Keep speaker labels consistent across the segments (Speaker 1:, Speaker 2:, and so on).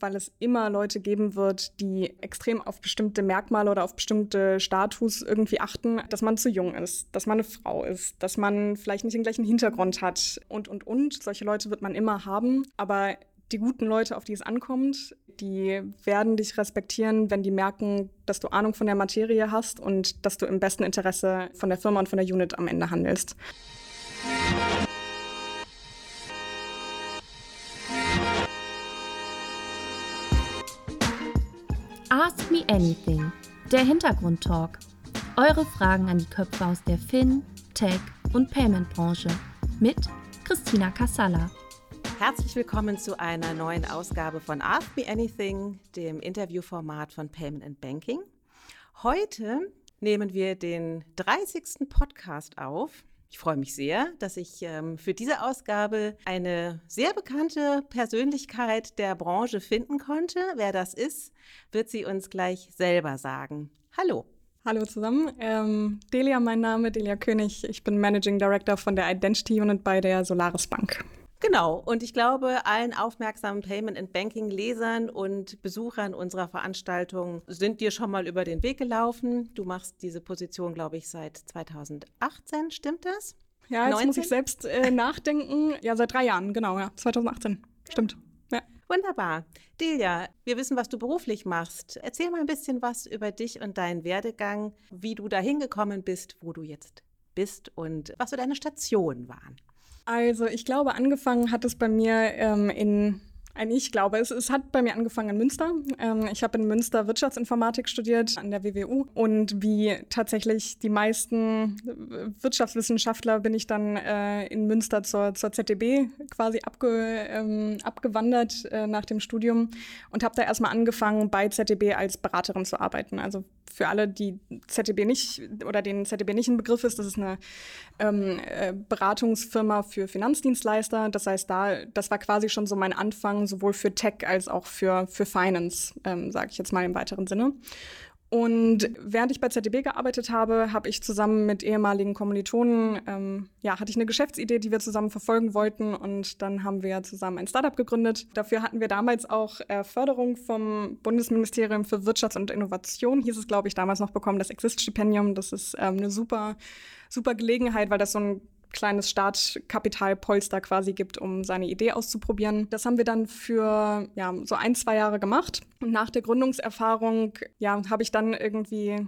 Speaker 1: weil es immer Leute geben wird, die extrem auf bestimmte Merkmale oder auf bestimmte Status irgendwie achten, dass man zu jung ist, dass man eine Frau ist, dass man vielleicht nicht den gleichen Hintergrund hat und, und, und. Solche Leute wird man immer haben. Aber die guten Leute, auf die es ankommt, die werden dich respektieren, wenn die merken, dass du Ahnung von der Materie hast und dass du im besten Interesse von der Firma und von der Unit am Ende handelst.
Speaker 2: Ask Me Anything, der Hintergrundtalk. Eure Fragen an die Köpfe aus der Fin, Tech und Payment-Branche mit Christina Kassala.
Speaker 3: Herzlich willkommen zu einer neuen Ausgabe von Ask Me Anything, dem Interviewformat von Payment and Banking. Heute nehmen wir den 30. Podcast auf. Ich freue mich sehr, dass ich ähm, für diese Ausgabe eine sehr bekannte Persönlichkeit der Branche finden konnte. Wer das ist, wird sie uns gleich selber sagen. Hallo.
Speaker 1: Hallo zusammen. Ähm, Delia, mein Name, Delia König. Ich bin Managing Director von der Identity Unit bei der Solaris Bank.
Speaker 3: Genau, und ich glaube, allen aufmerksamen Payment and Banking Lesern und Besuchern unserer Veranstaltung sind dir schon mal über den Weg gelaufen. Du machst diese Position, glaube ich, seit 2018, stimmt das?
Speaker 1: Ja, jetzt 19? muss ich selbst äh, nachdenken. Ja, seit drei Jahren, genau, ja, 2018, stimmt. Ja.
Speaker 3: Wunderbar. Delia, wir wissen, was du beruflich machst. Erzähl mal ein bisschen was über dich und deinen Werdegang, wie du dahin gekommen bist, wo du jetzt bist und was so deine Stationen waren.
Speaker 1: Also ich glaube, angefangen hat es bei mir ähm, in ich glaube, es, es, hat bei mir angefangen in Münster. Ähm, ich habe in Münster Wirtschaftsinformatik studiert an der WWU und wie tatsächlich die meisten Wirtschaftswissenschaftler bin ich dann äh, in Münster zur, zur ZDB quasi abge, ähm, abgewandert äh, nach dem Studium und habe da erstmal angefangen, bei ZDB als Beraterin zu arbeiten. Also für alle, die ZDB nicht oder den ZDB nicht ein Begriff ist, das ist eine ähm, äh, Beratungsfirma für Finanzdienstleister. Das heißt, da, das war quasi schon so mein Anfang, sowohl für Tech als auch für, für Finance, ähm, sage ich jetzt mal im weiteren Sinne. Und während ich bei ZDB gearbeitet habe, habe ich zusammen mit ehemaligen Kommilitonen, ähm, ja, hatte ich eine Geschäftsidee, die wir zusammen verfolgen wollten. Und dann haben wir zusammen ein Startup gegründet. Dafür hatten wir damals auch äh, Förderung vom Bundesministerium für Wirtschaft und Innovation, hieß es, glaube ich, damals noch bekommen, das Exist-Stipendium. Das ist ähm, eine super, super Gelegenheit, weil das so ein kleines Startkapitalpolster quasi gibt, um seine Idee auszuprobieren. Das haben wir dann für ja, so ein, zwei Jahre gemacht. Und nach der Gründungserfahrung ja, habe ich dann irgendwie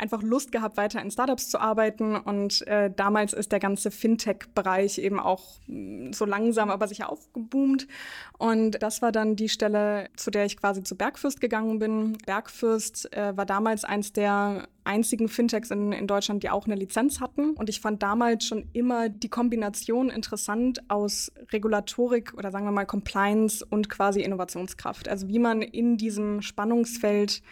Speaker 1: einfach Lust gehabt, weiter in Startups zu arbeiten. Und äh, damals ist der ganze Fintech-Bereich eben auch mm, so langsam, aber sicher aufgeboomt. Und das war dann die Stelle, zu der ich quasi zu Bergfürst gegangen bin. Bergfürst äh, war damals eins der einzigen Fintechs in, in Deutschland, die auch eine Lizenz hatten. Und ich fand damals schon immer die Kombination interessant aus Regulatorik oder sagen wir mal Compliance und quasi Innovationskraft. Also wie man in diesem Spannungsfeld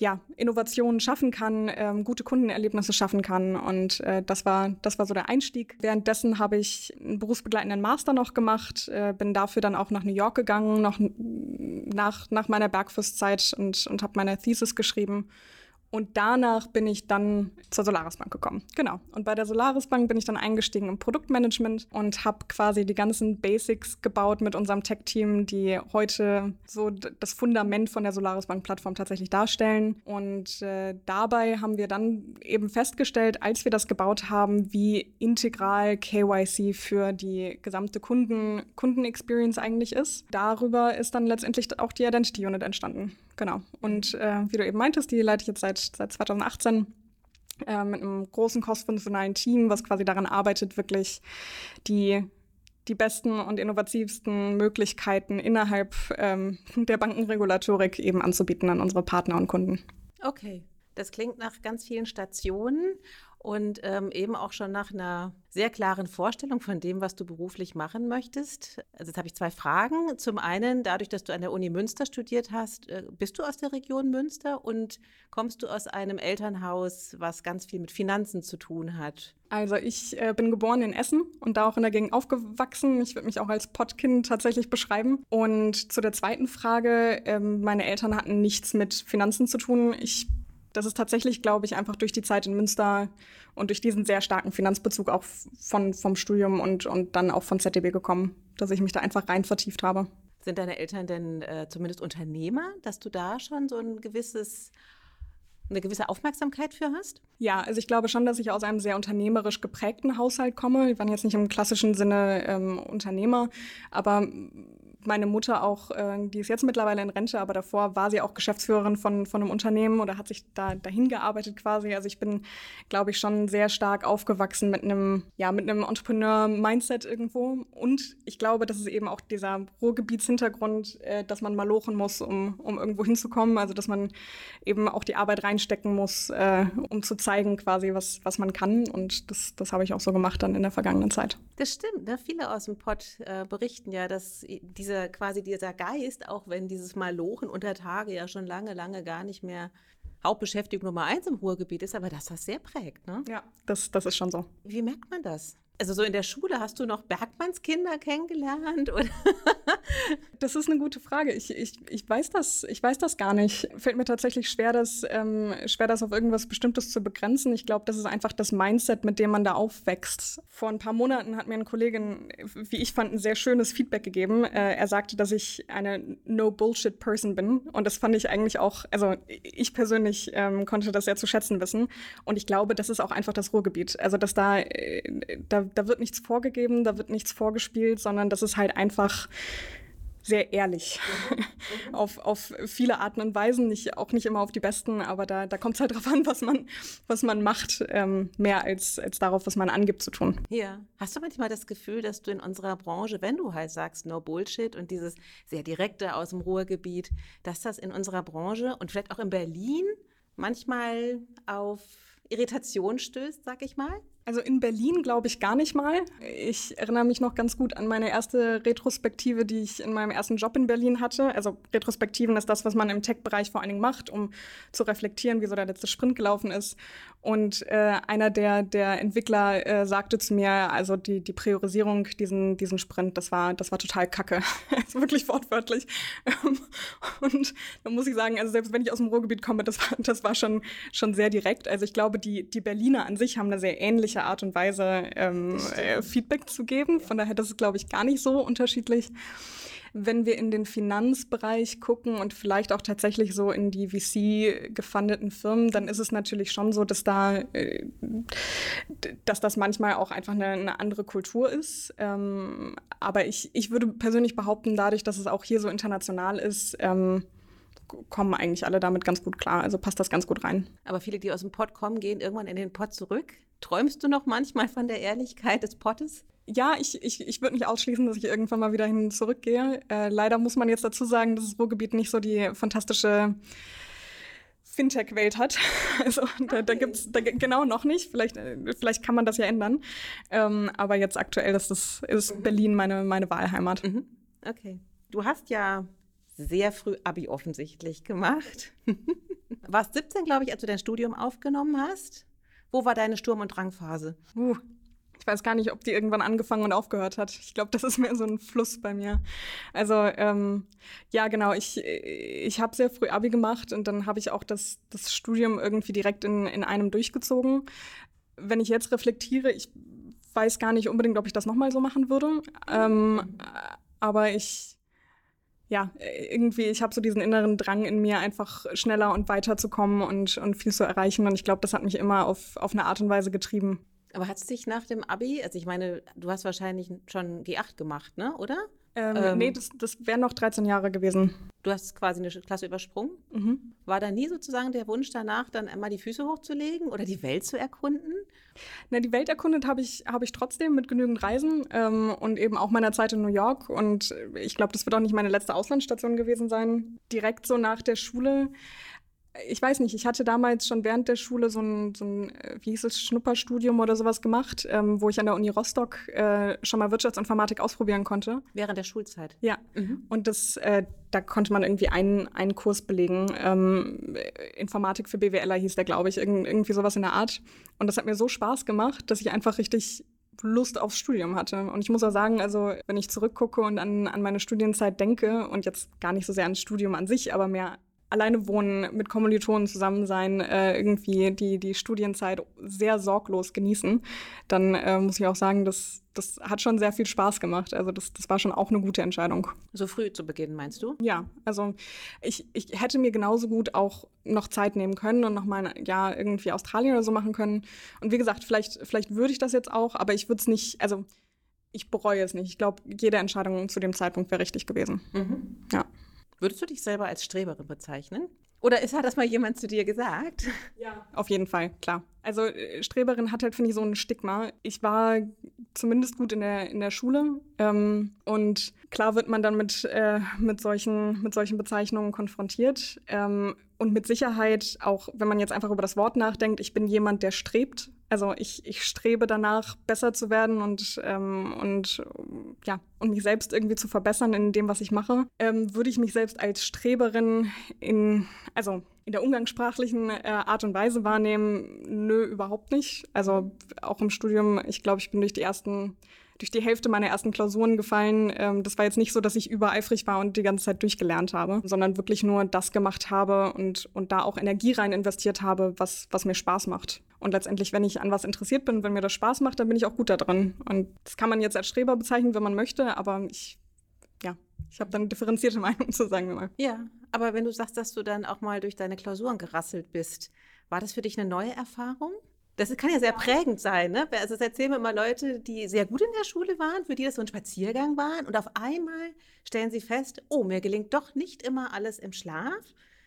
Speaker 1: ja, Innovationen schaffen kann, ähm, gute Kundenerlebnisse schaffen kann. Und äh, das, war, das war so der Einstieg. Währenddessen habe ich einen berufsbegleitenden Master noch gemacht, äh, bin dafür dann auch nach New York gegangen, noch nach, nach meiner Bergfustzeit und, und habe meine Thesis geschrieben und danach bin ich dann zur Solaris Bank gekommen. Genau. Und bei der Solaris Bank bin ich dann eingestiegen im Produktmanagement und habe quasi die ganzen Basics gebaut mit unserem Tech-Team, die heute so das Fundament von der Solaris Bank-Plattform tatsächlich darstellen. Und äh, dabei haben wir dann eben festgestellt, als wir das gebaut haben, wie integral KYC für die gesamte Kunden, Kunden-Experience eigentlich ist. Darüber ist dann letztendlich auch die Identity Unit entstanden. Genau. Und äh, wie du eben meintest, die leite ich jetzt seit, seit 2018 äh, mit einem großen crossfunktionalen Team, was quasi daran arbeitet, wirklich die die besten und innovativsten Möglichkeiten innerhalb ähm, der Bankenregulatorik eben anzubieten an unsere Partner und Kunden.
Speaker 3: Okay, das klingt nach ganz vielen Stationen und ähm, eben auch schon nach einer sehr klaren Vorstellung von dem, was du beruflich machen möchtest. Also jetzt habe ich zwei Fragen. Zum einen, dadurch, dass du an der Uni Münster studiert hast, äh, bist du aus der Region Münster und kommst du aus einem Elternhaus, was ganz viel mit Finanzen zu tun hat?
Speaker 1: Also ich äh, bin geboren in Essen und da auch in der Gegend aufgewachsen. Ich würde mich auch als Pottkind tatsächlich beschreiben. Und zu der zweiten Frage, äh, meine Eltern hatten nichts mit Finanzen zu tun. Ich das ist tatsächlich, glaube ich, einfach durch die Zeit in Münster und durch diesen sehr starken Finanzbezug auch von, vom Studium und, und dann auch von ZDB gekommen, dass ich mich da einfach rein vertieft habe.
Speaker 3: Sind deine Eltern denn äh, zumindest Unternehmer, dass du da schon so ein gewisses eine gewisse Aufmerksamkeit für hast?
Speaker 1: Ja, also ich glaube schon, dass ich aus einem sehr unternehmerisch geprägten Haushalt komme. Wir waren jetzt nicht im klassischen Sinne ähm, Unternehmer, aber meine Mutter auch, äh, die ist jetzt mittlerweile in Rente, aber davor war sie auch Geschäftsführerin von, von einem Unternehmen oder hat sich da dahin gearbeitet quasi. Also ich bin, glaube ich, schon sehr stark aufgewachsen mit einem, ja, mit einem Entrepreneur-Mindset irgendwo. Und ich glaube, das ist eben auch dieser Ruhrgebietshintergrund, äh, dass man mal lochen muss, um, um irgendwo hinzukommen. Also dass man eben auch die Arbeit reinstecken muss, äh, um zu zeigen quasi, was, was man kann. Und das, das habe ich auch so gemacht dann in der vergangenen Zeit.
Speaker 3: Das stimmt. Ne? Viele aus dem Pott äh, berichten ja, dass diese dieser, quasi dieser Geist, auch wenn dieses Malochen unter Tage ja schon lange, lange gar nicht mehr Hauptbeschäftigung Nummer eins im Ruhrgebiet ist, aber dass das sehr prägt, ne?
Speaker 1: Ja, das, das ist schon so.
Speaker 3: Wie merkt man das? Also so in der Schule hast du noch Bergmannskinder kennengelernt? Oder?
Speaker 1: Das ist eine gute Frage. Ich, ich, ich, weiß das, ich weiß das gar nicht. Fällt mir tatsächlich schwer, das, ähm, schwer, das auf irgendwas Bestimmtes zu begrenzen. Ich glaube, das ist einfach das Mindset, mit dem man da aufwächst. Vor ein paar Monaten hat mir ein Kollegin, wie ich fand, ein sehr schönes Feedback gegeben. Äh, er sagte, dass ich eine No-Bullshit-Person bin. Und das fand ich eigentlich auch, also ich persönlich ähm, konnte das sehr zu schätzen wissen. Und ich glaube, das ist auch einfach das Ruhrgebiet. Also, dass da, äh, da da wird nichts vorgegeben, da wird nichts vorgespielt, sondern das ist halt einfach sehr ehrlich auf, auf viele Arten und Weisen, nicht, auch nicht immer auf die besten, aber da, da kommt es halt drauf an, was man, was man macht, ähm, mehr als, als darauf, was man angibt zu tun.
Speaker 3: Ja. Hast du manchmal das Gefühl, dass du in unserer Branche, wenn du halt sagst, no Bullshit und dieses sehr direkte aus dem Ruhrgebiet, dass das in unserer Branche und vielleicht auch in Berlin manchmal auf Irritation stößt, sag ich mal?
Speaker 1: Also in Berlin glaube ich gar nicht mal. Ich erinnere mich noch ganz gut an meine erste Retrospektive, die ich in meinem ersten Job in Berlin hatte. Also Retrospektiven ist das, was man im Tech-Bereich vor allen Dingen macht, um zu reflektieren, wie so der letzte Sprint gelaufen ist. Und äh, einer der, der Entwickler äh, sagte zu mir, also die, die Priorisierung, diesen, diesen Sprint, das war, das war total kacke. also wirklich wortwörtlich. Und da muss ich sagen, also selbst wenn ich aus dem Ruhrgebiet komme, das war, das war schon, schon sehr direkt. Also ich glaube, die, die Berliner an sich haben eine sehr ähnliche Art und Weise ähm, äh, Feedback zu geben. Von daher, das ist, glaube ich, gar nicht so unterschiedlich. Wenn wir in den Finanzbereich gucken und vielleicht auch tatsächlich so in die VC-gefundeten Firmen, dann ist es natürlich schon so, dass da, äh, dass das manchmal auch einfach eine, eine andere Kultur ist. Ähm, aber ich, ich würde persönlich behaupten, dadurch, dass es auch hier so international ist, ähm, kommen eigentlich alle damit ganz gut klar. Also passt das ganz gut rein.
Speaker 3: Aber viele, die aus dem Pott kommen, gehen irgendwann in den Pott zurück. Träumst du noch manchmal von der Ehrlichkeit des Pottes?
Speaker 1: Ja, ich, ich, ich würde nicht ausschließen, dass ich irgendwann mal wieder hin zurückgehe. Äh, leider muss man jetzt dazu sagen, dass das Ruhrgebiet nicht so die fantastische Fintech-Welt hat. Also da, okay. da gibt es genau noch nicht. Vielleicht, äh, vielleicht kann man das ja ändern. Ähm, aber jetzt aktuell ist, das, ist mhm. Berlin meine, meine Wahlheimat. Mhm.
Speaker 3: Okay. Du hast ja sehr früh Abi offensichtlich gemacht. Warst 17, glaube ich, als du dein Studium aufgenommen hast. Wo war deine Sturm- und Drangphase?
Speaker 1: Uh, ich weiß gar nicht, ob die irgendwann angefangen und aufgehört hat. Ich glaube, das ist mehr so ein Fluss bei mir. Also ähm, ja, genau. Ich, ich habe sehr früh Abi gemacht und dann habe ich auch das, das Studium irgendwie direkt in, in einem durchgezogen. Wenn ich jetzt reflektiere, ich weiß gar nicht unbedingt, ob ich das nochmal so machen würde. Ähm, aber ich ja, irgendwie, ich habe so diesen inneren Drang in mir, einfach schneller und weiter zu kommen und, und viel zu erreichen. Und ich glaube, das hat mich immer auf, auf eine Art und Weise getrieben.
Speaker 3: Aber hat es dich nach dem Abi, also ich meine, du hast wahrscheinlich schon G8 gemacht, ne, oder?
Speaker 1: Ähm, ähm, nee, das, das wären noch 13 Jahre gewesen.
Speaker 3: Du hast quasi eine Klasse übersprungen. Mhm. War da nie sozusagen der Wunsch danach, dann einmal die Füße hochzulegen oder die Welt zu erkunden?
Speaker 1: Na, die Welt erkundet habe ich, hab ich trotzdem mit genügend Reisen ähm, und eben auch meiner Zeit in New York. Und ich glaube, das wird auch nicht meine letzte Auslandsstation gewesen sein. Direkt so nach der Schule ich weiß nicht, ich hatte damals schon während der Schule so ein, so ein äh, wie hieß es, Schnupperstudium oder sowas gemacht, ähm, wo ich an der Uni Rostock äh, schon mal Wirtschaftsinformatik ausprobieren konnte.
Speaker 3: Während der Schulzeit?
Speaker 1: Ja. Mhm. Und das, äh, da konnte man irgendwie einen, einen Kurs belegen. Ähm, Informatik für BWLer hieß der, glaube ich, Irg irgendwie sowas in der Art. Und das hat mir so Spaß gemacht, dass ich einfach richtig Lust aufs Studium hatte. Und ich muss auch sagen, also wenn ich zurückgucke und an, an meine Studienzeit denke und jetzt gar nicht so sehr ans Studium an sich, aber mehr alleine wohnen, mit Kommilitonen zusammen sein, äh, irgendwie die, die Studienzeit sehr sorglos genießen, dann äh, muss ich auch sagen, das, das hat schon sehr viel Spaß gemacht. Also das, das war schon auch eine gute Entscheidung.
Speaker 3: So früh zu beginnen, meinst du?
Speaker 1: Ja, also ich, ich hätte mir genauso gut auch noch Zeit nehmen können und noch mal ein Jahr irgendwie Australien oder so machen können. Und wie gesagt, vielleicht, vielleicht würde ich das jetzt auch, aber ich würde es nicht, also ich bereue es nicht. Ich glaube, jede Entscheidung zu dem Zeitpunkt wäre richtig gewesen. Mhm. Ja.
Speaker 3: Würdest du dich selber als Streberin bezeichnen? Oder ist, hat das mal jemand zu dir gesagt?
Speaker 1: Ja, auf jeden Fall, klar. Also äh, Streberin hat halt, finde ich, so ein Stigma. Ich war zumindest gut in der, in der Schule. Ähm, und klar wird man dann mit, äh, mit, solchen, mit solchen Bezeichnungen konfrontiert. Ähm, und mit Sicherheit, auch wenn man jetzt einfach über das Wort nachdenkt, ich bin jemand, der strebt also ich, ich strebe danach, besser zu werden und, ähm, und, ja, und mich selbst irgendwie zu verbessern in dem, was ich mache. Ähm, würde ich mich selbst als Streberin in, also in der umgangssprachlichen äh, Art und Weise wahrnehmen? Nö, überhaupt nicht. Also auch im Studium, ich glaube, ich bin durch die ersten durch die Hälfte meiner ersten Klausuren gefallen. Ähm, das war jetzt nicht so, dass ich übereifrig war und die ganze Zeit durchgelernt habe, sondern wirklich nur das gemacht habe und, und da auch Energie rein investiert habe, was, was mir Spaß macht. Und letztendlich, wenn ich an was interessiert bin, wenn mir das Spaß macht, dann bin ich auch gut da drin. Und das kann man jetzt als Streber bezeichnen, wenn man möchte, aber ich, ja, ich habe dann differenzierte Meinung zu sagen wir mal.
Speaker 3: Ja, aber wenn du sagst, dass du dann auch mal durch deine Klausuren gerasselt bist, war das für dich eine neue Erfahrung? Das kann ja sehr prägend sein. Ne? Also, das erzählen mir immer Leute, die sehr gut in der Schule waren, für die das so ein Spaziergang war. Und auf einmal stellen sie fest, oh, mir gelingt doch nicht immer alles im Schlaf,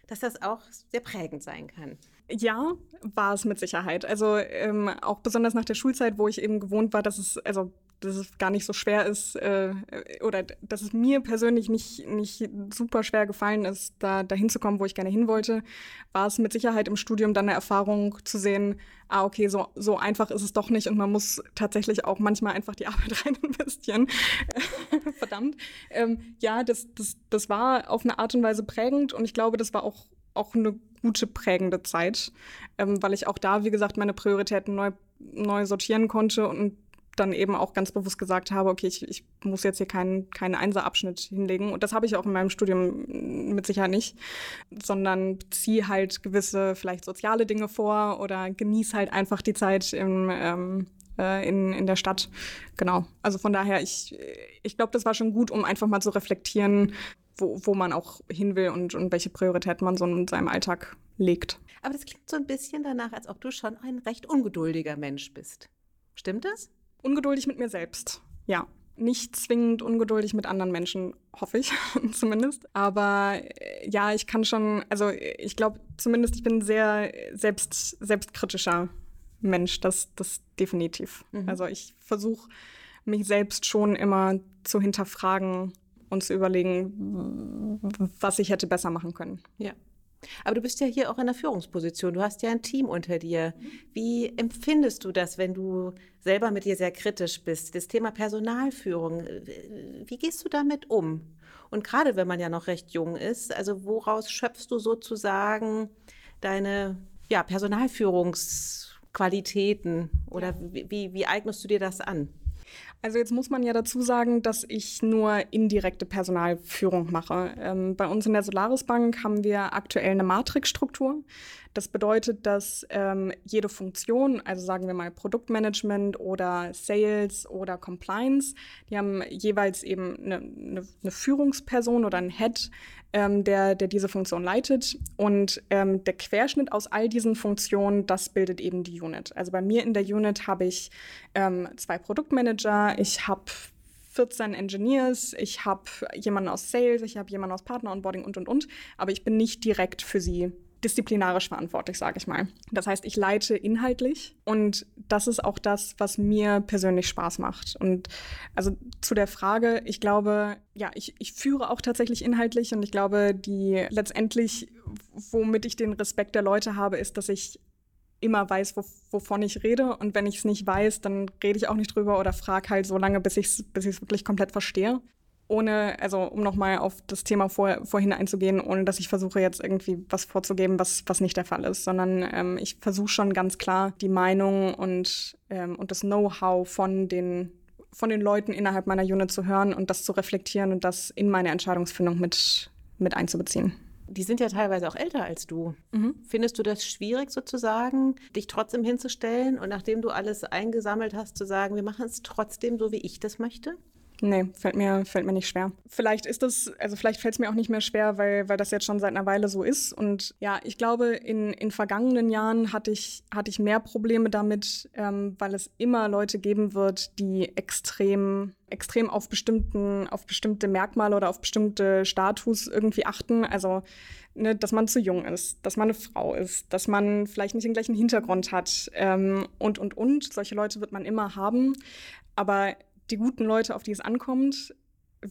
Speaker 3: dass das auch sehr prägend sein kann.
Speaker 1: Ja, war es mit Sicherheit. Also ähm, auch besonders nach der Schulzeit, wo ich eben gewohnt war, dass es, also dass es gar nicht so schwer ist äh, oder dass es mir persönlich nicht, nicht super schwer gefallen ist, da dahin zu kommen, wo ich gerne hin wollte, war es mit Sicherheit im Studium dann eine Erfahrung zu sehen, ah, okay, so, so einfach ist es doch nicht und man muss tatsächlich auch manchmal einfach die Arbeit rein investieren. Verdammt. Ähm, ja, das, das, das war auf eine Art und Weise prägend und ich glaube, das war auch, auch eine gute prägende Zeit, ähm, weil ich auch da, wie gesagt, meine Prioritäten neu, neu sortieren konnte und dann eben auch ganz bewusst gesagt habe, okay, ich, ich muss jetzt hier keinen, keinen Einserabschnitt hinlegen. Und das habe ich auch in meinem Studium mit Sicherheit nicht, sondern ziehe halt gewisse vielleicht soziale Dinge vor oder genieße halt einfach die Zeit im, ähm, äh, in, in der Stadt. Genau. Also von daher, ich, ich glaube, das war schon gut, um einfach mal zu reflektieren, wo, wo man auch hin will und, und welche Prioritäten man so in seinem Alltag legt.
Speaker 3: Aber das klingt so ein bisschen danach, als ob du schon ein recht ungeduldiger Mensch bist. Stimmt das?
Speaker 1: Ungeduldig mit mir selbst, ja. Nicht zwingend ungeduldig mit anderen Menschen, hoffe ich zumindest. Aber äh, ja, ich kann schon, also ich glaube zumindest, ich bin sehr selbst, selbstkritischer Mensch, das, das definitiv. Mhm. Also ich versuche mich selbst schon immer zu hinterfragen und zu überlegen, was ich hätte besser machen können.
Speaker 3: Ja. Aber du bist ja hier auch in der Führungsposition. Du hast ja ein Team unter dir. Wie empfindest du das, wenn du selber mit dir sehr kritisch bist? Das Thema Personalführung, wie gehst du damit um? Und gerade wenn man ja noch recht jung ist, also woraus schöpfst du sozusagen deine ja, Personalführungsqualitäten oder wie, wie, wie eignest du dir das an?
Speaker 1: Also jetzt muss man ja dazu sagen, dass ich nur indirekte Personalführung mache. Ähm, bei uns in der Solaris Bank haben wir aktuell eine Matrixstruktur. Das bedeutet, dass ähm, jede Funktion, also sagen wir mal Produktmanagement oder Sales oder Compliance, die haben jeweils eben eine, eine, eine Führungsperson oder einen Head, ähm, der, der diese Funktion leitet. Und ähm, der Querschnitt aus all diesen Funktionen, das bildet eben die Unit. Also bei mir in der Unit habe ich ähm, zwei Produktmanager, ich habe 14 Engineers, ich habe jemanden aus Sales, ich habe jemanden aus Partner Onboarding und und und, aber ich bin nicht direkt für sie disziplinarisch verantwortlich, sage ich mal. Das heißt, ich leite inhaltlich und das ist auch das, was mir persönlich Spaß macht. Und also zu der Frage, ich glaube, ja, ich, ich führe auch tatsächlich inhaltlich und ich glaube, die letztendlich, womit ich den Respekt der Leute habe, ist, dass ich immer weiß, wo, wovon ich rede. Und wenn ich es nicht weiß, dann rede ich auch nicht drüber oder frage halt so lange, bis ich es bis wirklich komplett verstehe ohne, also um nochmal auf das Thema vor, vorhin einzugehen, ohne dass ich versuche jetzt irgendwie was vorzugeben, was, was nicht der Fall ist, sondern ähm, ich versuche schon ganz klar die Meinung und, ähm, und das Know-how von den, von den Leuten innerhalb meiner Unit zu hören und das zu reflektieren und das in meine Entscheidungsfindung mit, mit einzubeziehen.
Speaker 3: die sind ja teilweise auch älter als du. Mhm. Findest du das schwierig sozusagen, dich trotzdem hinzustellen und nachdem du alles eingesammelt hast, zu sagen, wir machen es trotzdem so, wie ich das möchte?
Speaker 1: Nee, fällt mir, fällt mir nicht schwer. Vielleicht ist es, also vielleicht fällt es mir auch nicht mehr schwer, weil, weil das jetzt schon seit einer Weile so ist. Und ja, ich glaube, in, in vergangenen Jahren hatte ich, hatte ich mehr Probleme damit, ähm, weil es immer Leute geben wird, die extrem, extrem auf bestimmten, auf bestimmte Merkmale oder auf bestimmte Status irgendwie achten. Also Ne, dass man zu jung ist, dass man eine Frau ist, dass man vielleicht nicht den gleichen Hintergrund hat ähm, und, und, und. Solche Leute wird man immer haben. Aber die guten Leute, auf die es ankommt,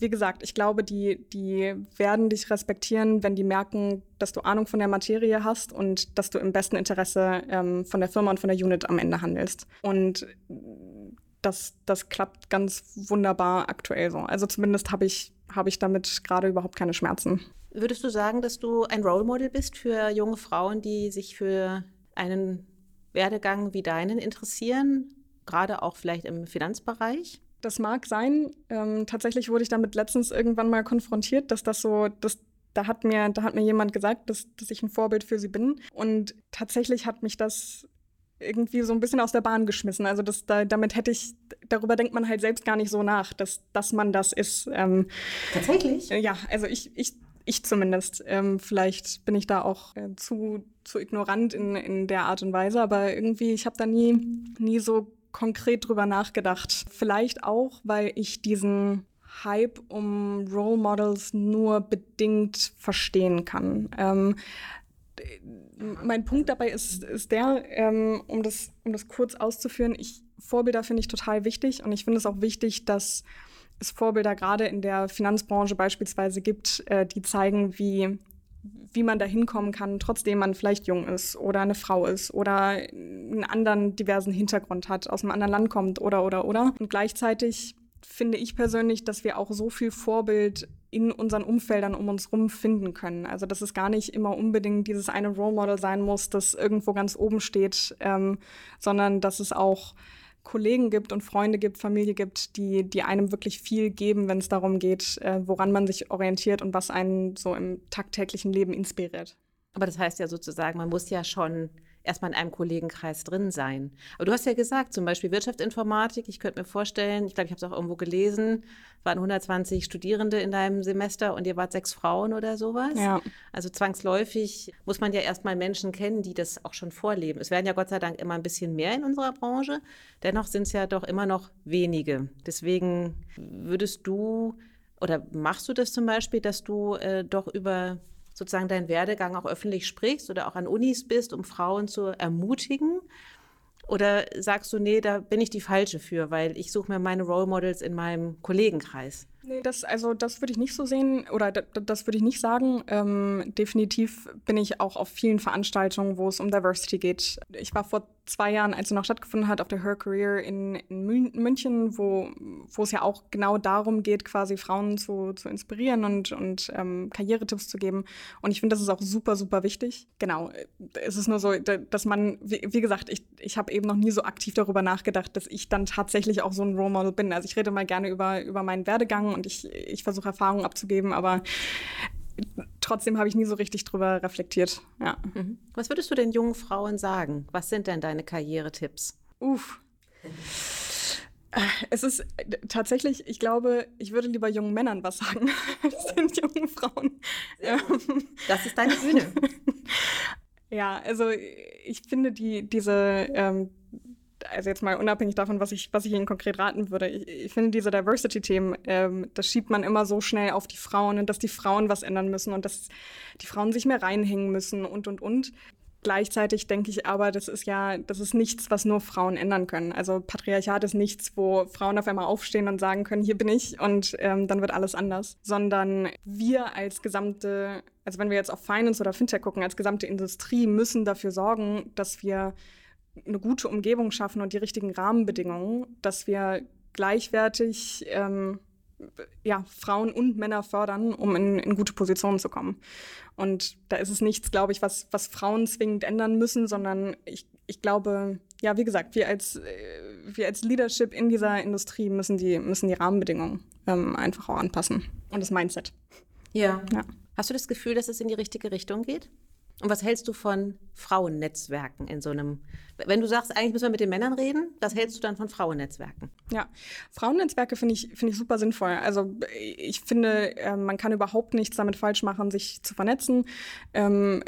Speaker 1: wie gesagt, ich glaube, die, die werden dich respektieren, wenn die merken, dass du Ahnung von der Materie hast und dass du im besten Interesse ähm, von der Firma und von der Unit am Ende handelst. Und das, das klappt ganz wunderbar aktuell so. Also zumindest habe ich, hab ich damit gerade überhaupt keine Schmerzen.
Speaker 3: Würdest du sagen, dass du ein Role Model bist für junge Frauen, die sich für einen Werdegang wie deinen interessieren, gerade auch vielleicht im Finanzbereich?
Speaker 1: Das mag sein. Ähm, tatsächlich wurde ich damit letztens irgendwann mal konfrontiert, dass das so, dass da hat mir, da hat mir jemand gesagt, dass, dass ich ein Vorbild für sie bin. Und tatsächlich hat mich das irgendwie so ein bisschen aus der Bahn geschmissen. Also das, da, damit hätte ich, darüber denkt man halt selbst gar nicht so nach, dass, dass man das ist.
Speaker 3: Ähm, Tatsächlich?
Speaker 1: Äh, ja, also ich, ich, ich zumindest. Ähm, vielleicht bin ich da auch äh, zu, zu ignorant in, in der Art und Weise, aber irgendwie, ich habe da nie, nie so konkret drüber nachgedacht. Vielleicht auch, weil ich diesen Hype um Role Models nur bedingt verstehen kann. Ähm, mein Punkt dabei ist, ist der, ähm, um, das, um das kurz auszuführen, ich, Vorbilder finde ich total wichtig und ich finde es auch wichtig, dass es Vorbilder gerade in der Finanzbranche beispielsweise gibt, äh, die zeigen, wie wie man da hinkommen kann, trotzdem man vielleicht jung ist oder eine Frau ist oder einen anderen diversen Hintergrund hat, aus einem anderen Land kommt oder oder oder. Und gleichzeitig finde ich persönlich, dass wir auch so viel Vorbild in unseren Umfeldern um uns rum finden können. Also dass es gar nicht immer unbedingt dieses eine Role Model sein muss, das irgendwo ganz oben steht, ähm, sondern dass es auch Kollegen gibt und Freunde gibt, Familie gibt, die, die einem wirklich viel geben, wenn es darum geht, äh, woran man sich orientiert und was einen so im tagtäglichen Leben inspiriert.
Speaker 3: Aber das heißt ja sozusagen, man muss ja schon erstmal in einem Kollegenkreis drin sein. Aber du hast ja gesagt, zum Beispiel Wirtschaftsinformatik, ich könnte mir vorstellen, ich glaube, ich habe es auch irgendwo gelesen, waren 120 Studierende in deinem Semester und ihr wart sechs Frauen oder sowas. Ja. Also zwangsläufig muss man ja erstmal Menschen kennen, die das auch schon vorleben. Es werden ja Gott sei Dank immer ein bisschen mehr in unserer Branche, dennoch sind es ja doch immer noch wenige. Deswegen würdest du oder machst du das zum Beispiel, dass du äh, doch über sozusagen deinen Werdegang auch öffentlich sprichst oder auch an Unis bist, um Frauen zu ermutigen? Oder sagst du, nee, da bin ich die Falsche für, weil ich suche mir meine Role Models in meinem Kollegenkreis?
Speaker 1: Nee, das, also das würde ich nicht so sehen oder das würde ich nicht sagen. Ähm, definitiv bin ich auch auf vielen Veranstaltungen, wo es um Diversity geht. Ich war vor zwei Jahren, als sie noch stattgefunden hat, auf der Her Career in, in München, wo, wo es ja auch genau darum geht, quasi Frauen zu, zu inspirieren und, und ähm, Karrieretipps zu geben. Und ich finde, das ist auch super, super wichtig. Genau, es ist nur so, dass man, wie, wie gesagt, ich, ich habe eben noch nie so aktiv darüber nachgedacht, dass ich dann tatsächlich auch so ein Role Model bin. Also ich rede mal gerne über, über meinen Werdegang und ich, ich versuche Erfahrungen abzugeben, aber trotzdem habe ich nie so richtig drüber reflektiert. Ja.
Speaker 3: Mhm. Was würdest du den jungen Frauen sagen? Was sind denn deine Karrieretipps?
Speaker 1: Uff. Es ist tatsächlich, ich glaube, ich würde lieber jungen Männern was sagen. Das sind jungen Frauen.
Speaker 3: Das ist deine Bühne.
Speaker 1: Ja, also ich finde die, diese ähm, also jetzt mal unabhängig davon, was ich, was ich Ihnen konkret raten würde, ich, ich finde diese Diversity-Themen, ähm, das schiebt man immer so schnell auf die Frauen und dass die Frauen was ändern müssen und dass die Frauen sich mehr reinhängen müssen und, und, und. Gleichzeitig denke ich aber, das ist ja, das ist nichts, was nur Frauen ändern können. Also Patriarchat ist nichts, wo Frauen auf einmal aufstehen und sagen können, hier bin ich und ähm, dann wird alles anders. Sondern wir als gesamte, also wenn wir jetzt auf Finance oder Fintech gucken, als gesamte Industrie müssen dafür sorgen, dass wir eine gute Umgebung schaffen und die richtigen Rahmenbedingungen, dass wir gleichwertig ähm, ja, Frauen und Männer fördern, um in, in, gute Positionen zu kommen. Und da ist es nichts, glaube ich, was, was Frauen zwingend ändern müssen, sondern ich, ich glaube, ja, wie gesagt, wir als, äh, wir als Leadership in dieser Industrie müssen die, müssen die Rahmenbedingungen ähm, einfach auch anpassen und das Mindset.
Speaker 3: Ja. ja. Hast du das Gefühl, dass es in die richtige Richtung geht? Und was hältst du von Frauennetzwerken in so einem, wenn du sagst, eigentlich müssen wir mit den Männern reden, was hältst du dann von Frauennetzwerken?
Speaker 1: Ja, Frauennetzwerke finde ich, finde ich super sinnvoll. Also ich finde, äh, man kann überhaupt nichts damit falsch machen, sich zu vernetzen. Ähm,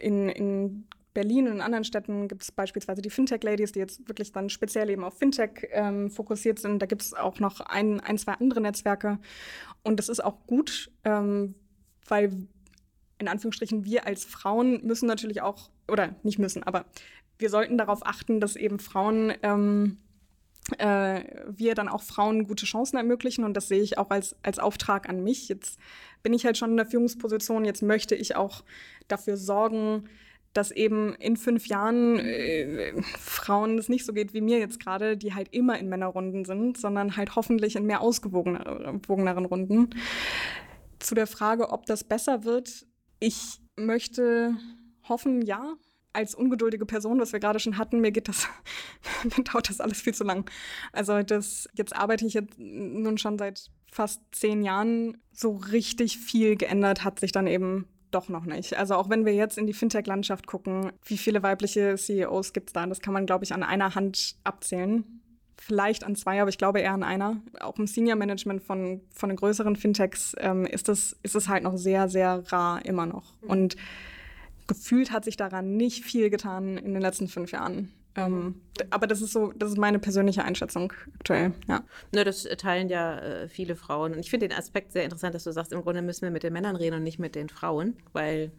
Speaker 1: in, in Berlin und in anderen Städten gibt es beispielsweise die Fintech-Ladies, die jetzt wirklich dann speziell eben auf Fintech ähm, fokussiert sind. Da gibt es auch noch ein, ein, zwei andere Netzwerke. Und das ist auch gut, ähm, weil in Anführungsstrichen, wir als Frauen müssen natürlich auch, oder nicht müssen, aber wir sollten darauf achten, dass eben Frauen, ähm, äh, wir dann auch Frauen gute Chancen ermöglichen. Und das sehe ich auch als, als Auftrag an mich. Jetzt bin ich halt schon in der Führungsposition. Jetzt möchte ich auch dafür sorgen, dass eben in fünf Jahren äh, Frauen es nicht so geht wie mir jetzt gerade, die halt immer in Männerrunden sind, sondern halt hoffentlich in mehr ausgewogeneren Runden. Zu der Frage, ob das besser wird, ich möchte hoffen, ja. Als ungeduldige Person, was wir gerade schon hatten, mir geht das, mir dauert das alles viel zu lang. Also das, jetzt arbeite ich jetzt nun schon seit fast zehn Jahren. So richtig viel geändert hat sich dann eben doch noch nicht. Also auch wenn wir jetzt in die Fintech-Landschaft gucken, wie viele weibliche CEOs gibt es da? Das kann man, glaube ich, an einer Hand abzählen vielleicht an zwei, aber ich glaube eher an einer. Auch im Senior Management von, von den größeren Fintechs ähm, ist, es, ist es halt noch sehr, sehr rar immer noch. Mhm. Und gefühlt hat sich daran nicht viel getan in den letzten fünf Jahren. Ähm, aber das ist so, das ist meine persönliche Einschätzung aktuell, ja.
Speaker 3: Ne, das teilen ja äh, viele Frauen. Und ich finde den Aspekt sehr interessant, dass du sagst, im Grunde müssen wir mit den Männern reden und nicht mit den Frauen, weil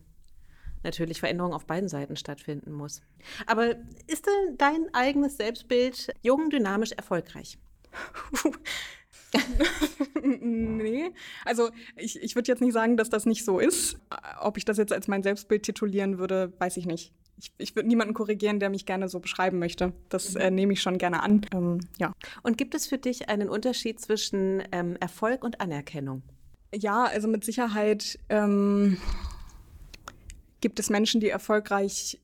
Speaker 3: natürlich Veränderung auf beiden Seiten stattfinden muss. Aber ist denn dein eigenes Selbstbild jung, dynamisch, erfolgreich?
Speaker 1: nee, also ich, ich würde jetzt nicht sagen, dass das nicht so ist. Ob ich das jetzt als mein Selbstbild titulieren würde, weiß ich nicht. Ich, ich würde niemanden korrigieren, der mich gerne so beschreiben möchte. Das äh, nehme ich schon gerne an. Ähm, ja.
Speaker 3: Und gibt es für dich einen Unterschied zwischen ähm, Erfolg und Anerkennung?
Speaker 1: Ja, also mit Sicherheit. Ähm, gibt es Menschen, die erfolgreich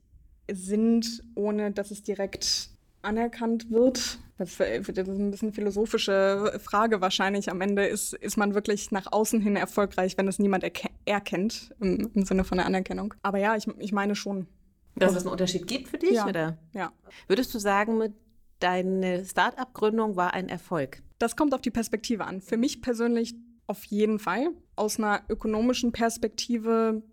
Speaker 1: sind, ohne dass es direkt anerkannt wird? Das ist ein bisschen philosophische Frage wahrscheinlich. Am Ende ist, ist man wirklich nach außen hin erfolgreich, wenn es niemand erkennt, im, im, Sinne von der Anerkennung. Aber ja, ich, ich meine schon.
Speaker 3: Dass es einen Unterschied gibt für dich?
Speaker 1: Ja.
Speaker 3: Oder?
Speaker 1: ja.
Speaker 3: Würdest du sagen, deine Start-up-Gründung war ein Erfolg?
Speaker 1: Das kommt auf die Perspektive an. Für mich persönlich auf jeden Fall. Aus einer ökonomischen Perspektive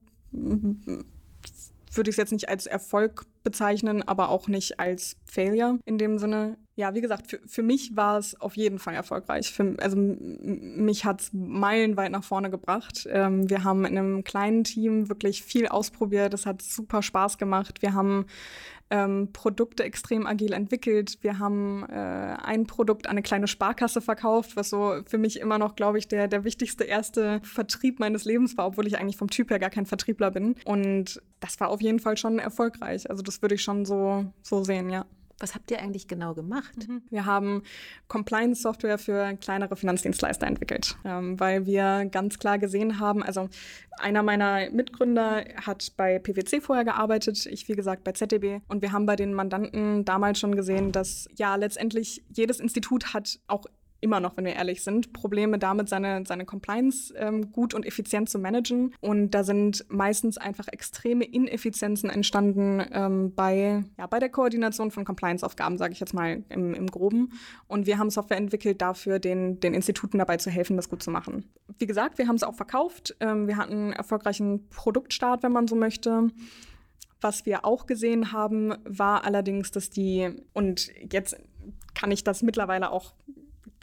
Speaker 1: würde ich es jetzt nicht als Erfolg bezeichnen, aber auch nicht als Failure in dem Sinne. Ja, wie gesagt, für, für mich war es auf jeden Fall erfolgreich. Für, also mich hat es meilenweit nach vorne gebracht. Ähm, wir haben in einem kleinen Team wirklich viel ausprobiert. Es hat super Spaß gemacht. Wir haben ähm, Produkte extrem agil entwickelt. Wir haben äh, ein Produkt an eine kleine Sparkasse verkauft, was so für mich immer noch, glaube ich, der, der wichtigste erste Vertrieb meines Lebens war, obwohl ich eigentlich vom Typ her gar kein Vertriebler bin. Und das war auf jeden Fall schon erfolgreich. Also das würde ich schon so, so sehen, ja.
Speaker 3: Was habt ihr eigentlich genau gemacht?
Speaker 1: Mhm. Wir haben Compliance-Software für kleinere Finanzdienstleister entwickelt, ähm, weil wir ganz klar gesehen haben, also einer meiner Mitgründer hat bei PwC vorher gearbeitet, ich wie gesagt bei ZDB und wir haben bei den Mandanten damals schon gesehen, dass ja letztendlich jedes Institut hat auch immer noch, wenn wir ehrlich sind, Probleme damit, seine, seine Compliance ähm, gut und effizient zu managen. Und da sind meistens einfach extreme Ineffizienzen entstanden ähm, bei, ja, bei der Koordination von Compliance-Aufgaben, sage ich jetzt mal im, im Groben. Und wir haben Software entwickelt, dafür den, den Instituten dabei zu helfen, das gut zu machen. Wie gesagt, wir haben es auch verkauft. Ähm, wir hatten einen erfolgreichen Produktstart, wenn man so möchte. Was wir auch gesehen haben, war allerdings, dass die, und jetzt kann ich das mittlerweile auch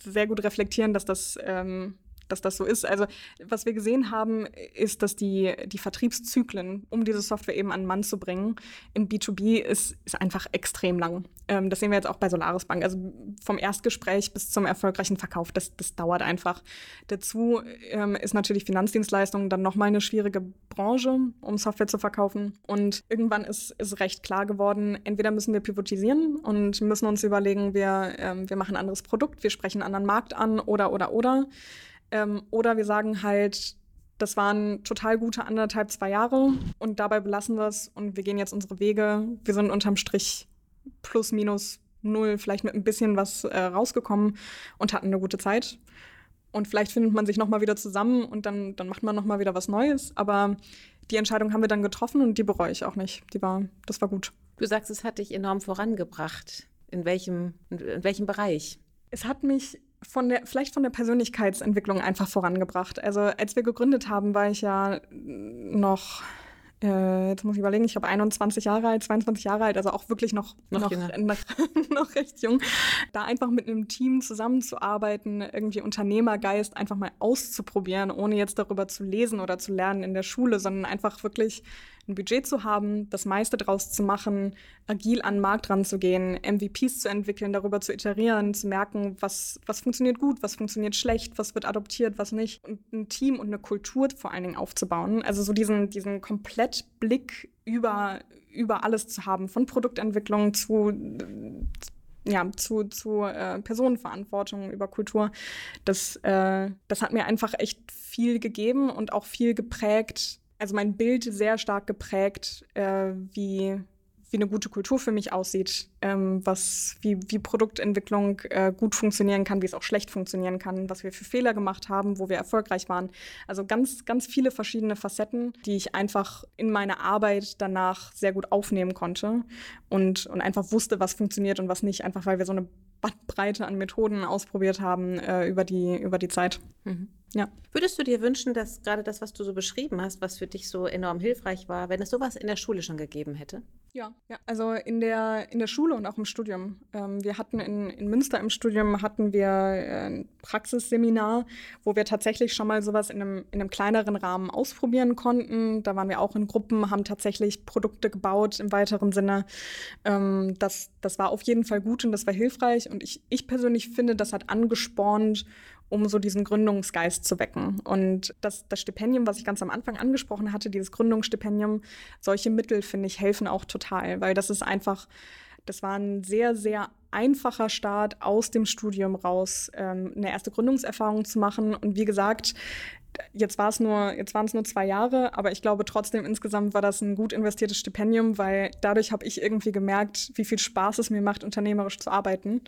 Speaker 1: sehr gut reflektieren, dass das, ähm, dass das so ist. Also was wir gesehen haben, ist, dass die, die Vertriebszyklen, um diese Software eben an den Mann zu bringen, im B2B ist, ist einfach extrem lang. Ähm, das sehen wir jetzt auch bei Solaris Bank. Also vom Erstgespräch bis zum erfolgreichen Verkauf, das, das dauert einfach. Dazu ähm, ist natürlich Finanzdienstleistungen dann nochmal eine schwierige Branche, um Software zu verkaufen. Und irgendwann ist, ist recht klar geworden, entweder müssen wir pivotisieren und müssen uns überlegen, wir, ähm, wir machen ein anderes Produkt, wir sprechen einen anderen Markt an oder, oder, oder. Ähm, oder wir sagen halt, das waren total gute anderthalb, zwei Jahre und dabei belassen wir es und wir gehen jetzt unsere Wege. Wir sind unterm Strich plus, minus null, vielleicht mit ein bisschen was äh, rausgekommen und hatten eine gute Zeit. Und vielleicht findet man sich nochmal wieder zusammen und dann, dann macht man nochmal wieder was Neues. Aber die Entscheidung haben wir dann getroffen und die bereue ich auch nicht. Die war, das war gut.
Speaker 3: Du sagst, es hat dich enorm vorangebracht. In welchem, in welchem Bereich?
Speaker 1: Es hat mich von der, vielleicht von der Persönlichkeitsentwicklung einfach vorangebracht. Also als wir gegründet haben, war ich ja noch äh, jetzt muss ich überlegen, ich glaube 21 Jahre alt, 22 Jahre alt, also auch wirklich noch, noch, noch, noch, noch recht jung. Da einfach mit einem Team zusammenzuarbeiten, irgendwie Unternehmergeist einfach mal auszuprobieren, ohne jetzt darüber zu lesen oder zu lernen in der Schule, sondern einfach wirklich ein Budget zu haben, das meiste draus zu machen, agil an den Markt ranzugehen, MVPs zu entwickeln, darüber zu iterieren, zu merken, was, was funktioniert gut, was funktioniert schlecht, was wird adoptiert, was nicht. Und ein Team und eine Kultur vor allen Dingen aufzubauen. Also so diesen, diesen Komplettblick über, über alles zu haben, von Produktentwicklung zu ja, zu, zu äh, Personenverantwortung über Kultur. Das, äh, das hat mir einfach echt viel gegeben und auch viel geprägt, also mein Bild sehr stark geprägt, äh, wie, wie eine gute Kultur für mich aussieht, ähm, was, wie, wie Produktentwicklung äh, gut funktionieren kann, wie es auch schlecht funktionieren kann, was wir für Fehler gemacht haben, wo wir erfolgreich waren. Also ganz, ganz viele verschiedene Facetten, die ich einfach in meine Arbeit danach sehr gut aufnehmen konnte und, und einfach wusste, was funktioniert und was nicht, einfach weil wir so eine Bandbreite an Methoden ausprobiert haben äh, über, die, über die Zeit.
Speaker 3: Mhm. Ja. Würdest du dir wünschen, dass gerade das, was du so beschrieben hast, was für dich so enorm hilfreich war, wenn es sowas in der Schule schon gegeben hätte?
Speaker 1: Ja, ja. also in der, in der Schule und auch im Studium. Ähm, wir hatten in, in Münster im Studium hatten wir äh, ein Praxisseminar, wo wir tatsächlich schon mal sowas in einem, in einem kleineren Rahmen ausprobieren konnten. Da waren wir auch in Gruppen, haben tatsächlich Produkte gebaut im weiteren Sinne. Ähm, das, das war auf jeden Fall gut und das war hilfreich. Und ich, ich persönlich finde, das hat angespornt, um so diesen Gründungsgeist zu wecken. Und das, das Stipendium, was ich ganz am Anfang angesprochen hatte, dieses Gründungsstipendium, solche Mittel, finde ich, helfen auch total, weil das ist einfach, das war ein sehr, sehr einfacher Start aus dem Studium raus, ähm, eine erste Gründungserfahrung zu machen. Und wie gesagt, jetzt war es nur, jetzt waren es nur zwei Jahre, aber ich glaube trotzdem insgesamt war das ein gut investiertes Stipendium, weil dadurch habe ich irgendwie gemerkt, wie viel Spaß es mir macht, unternehmerisch zu arbeiten mhm.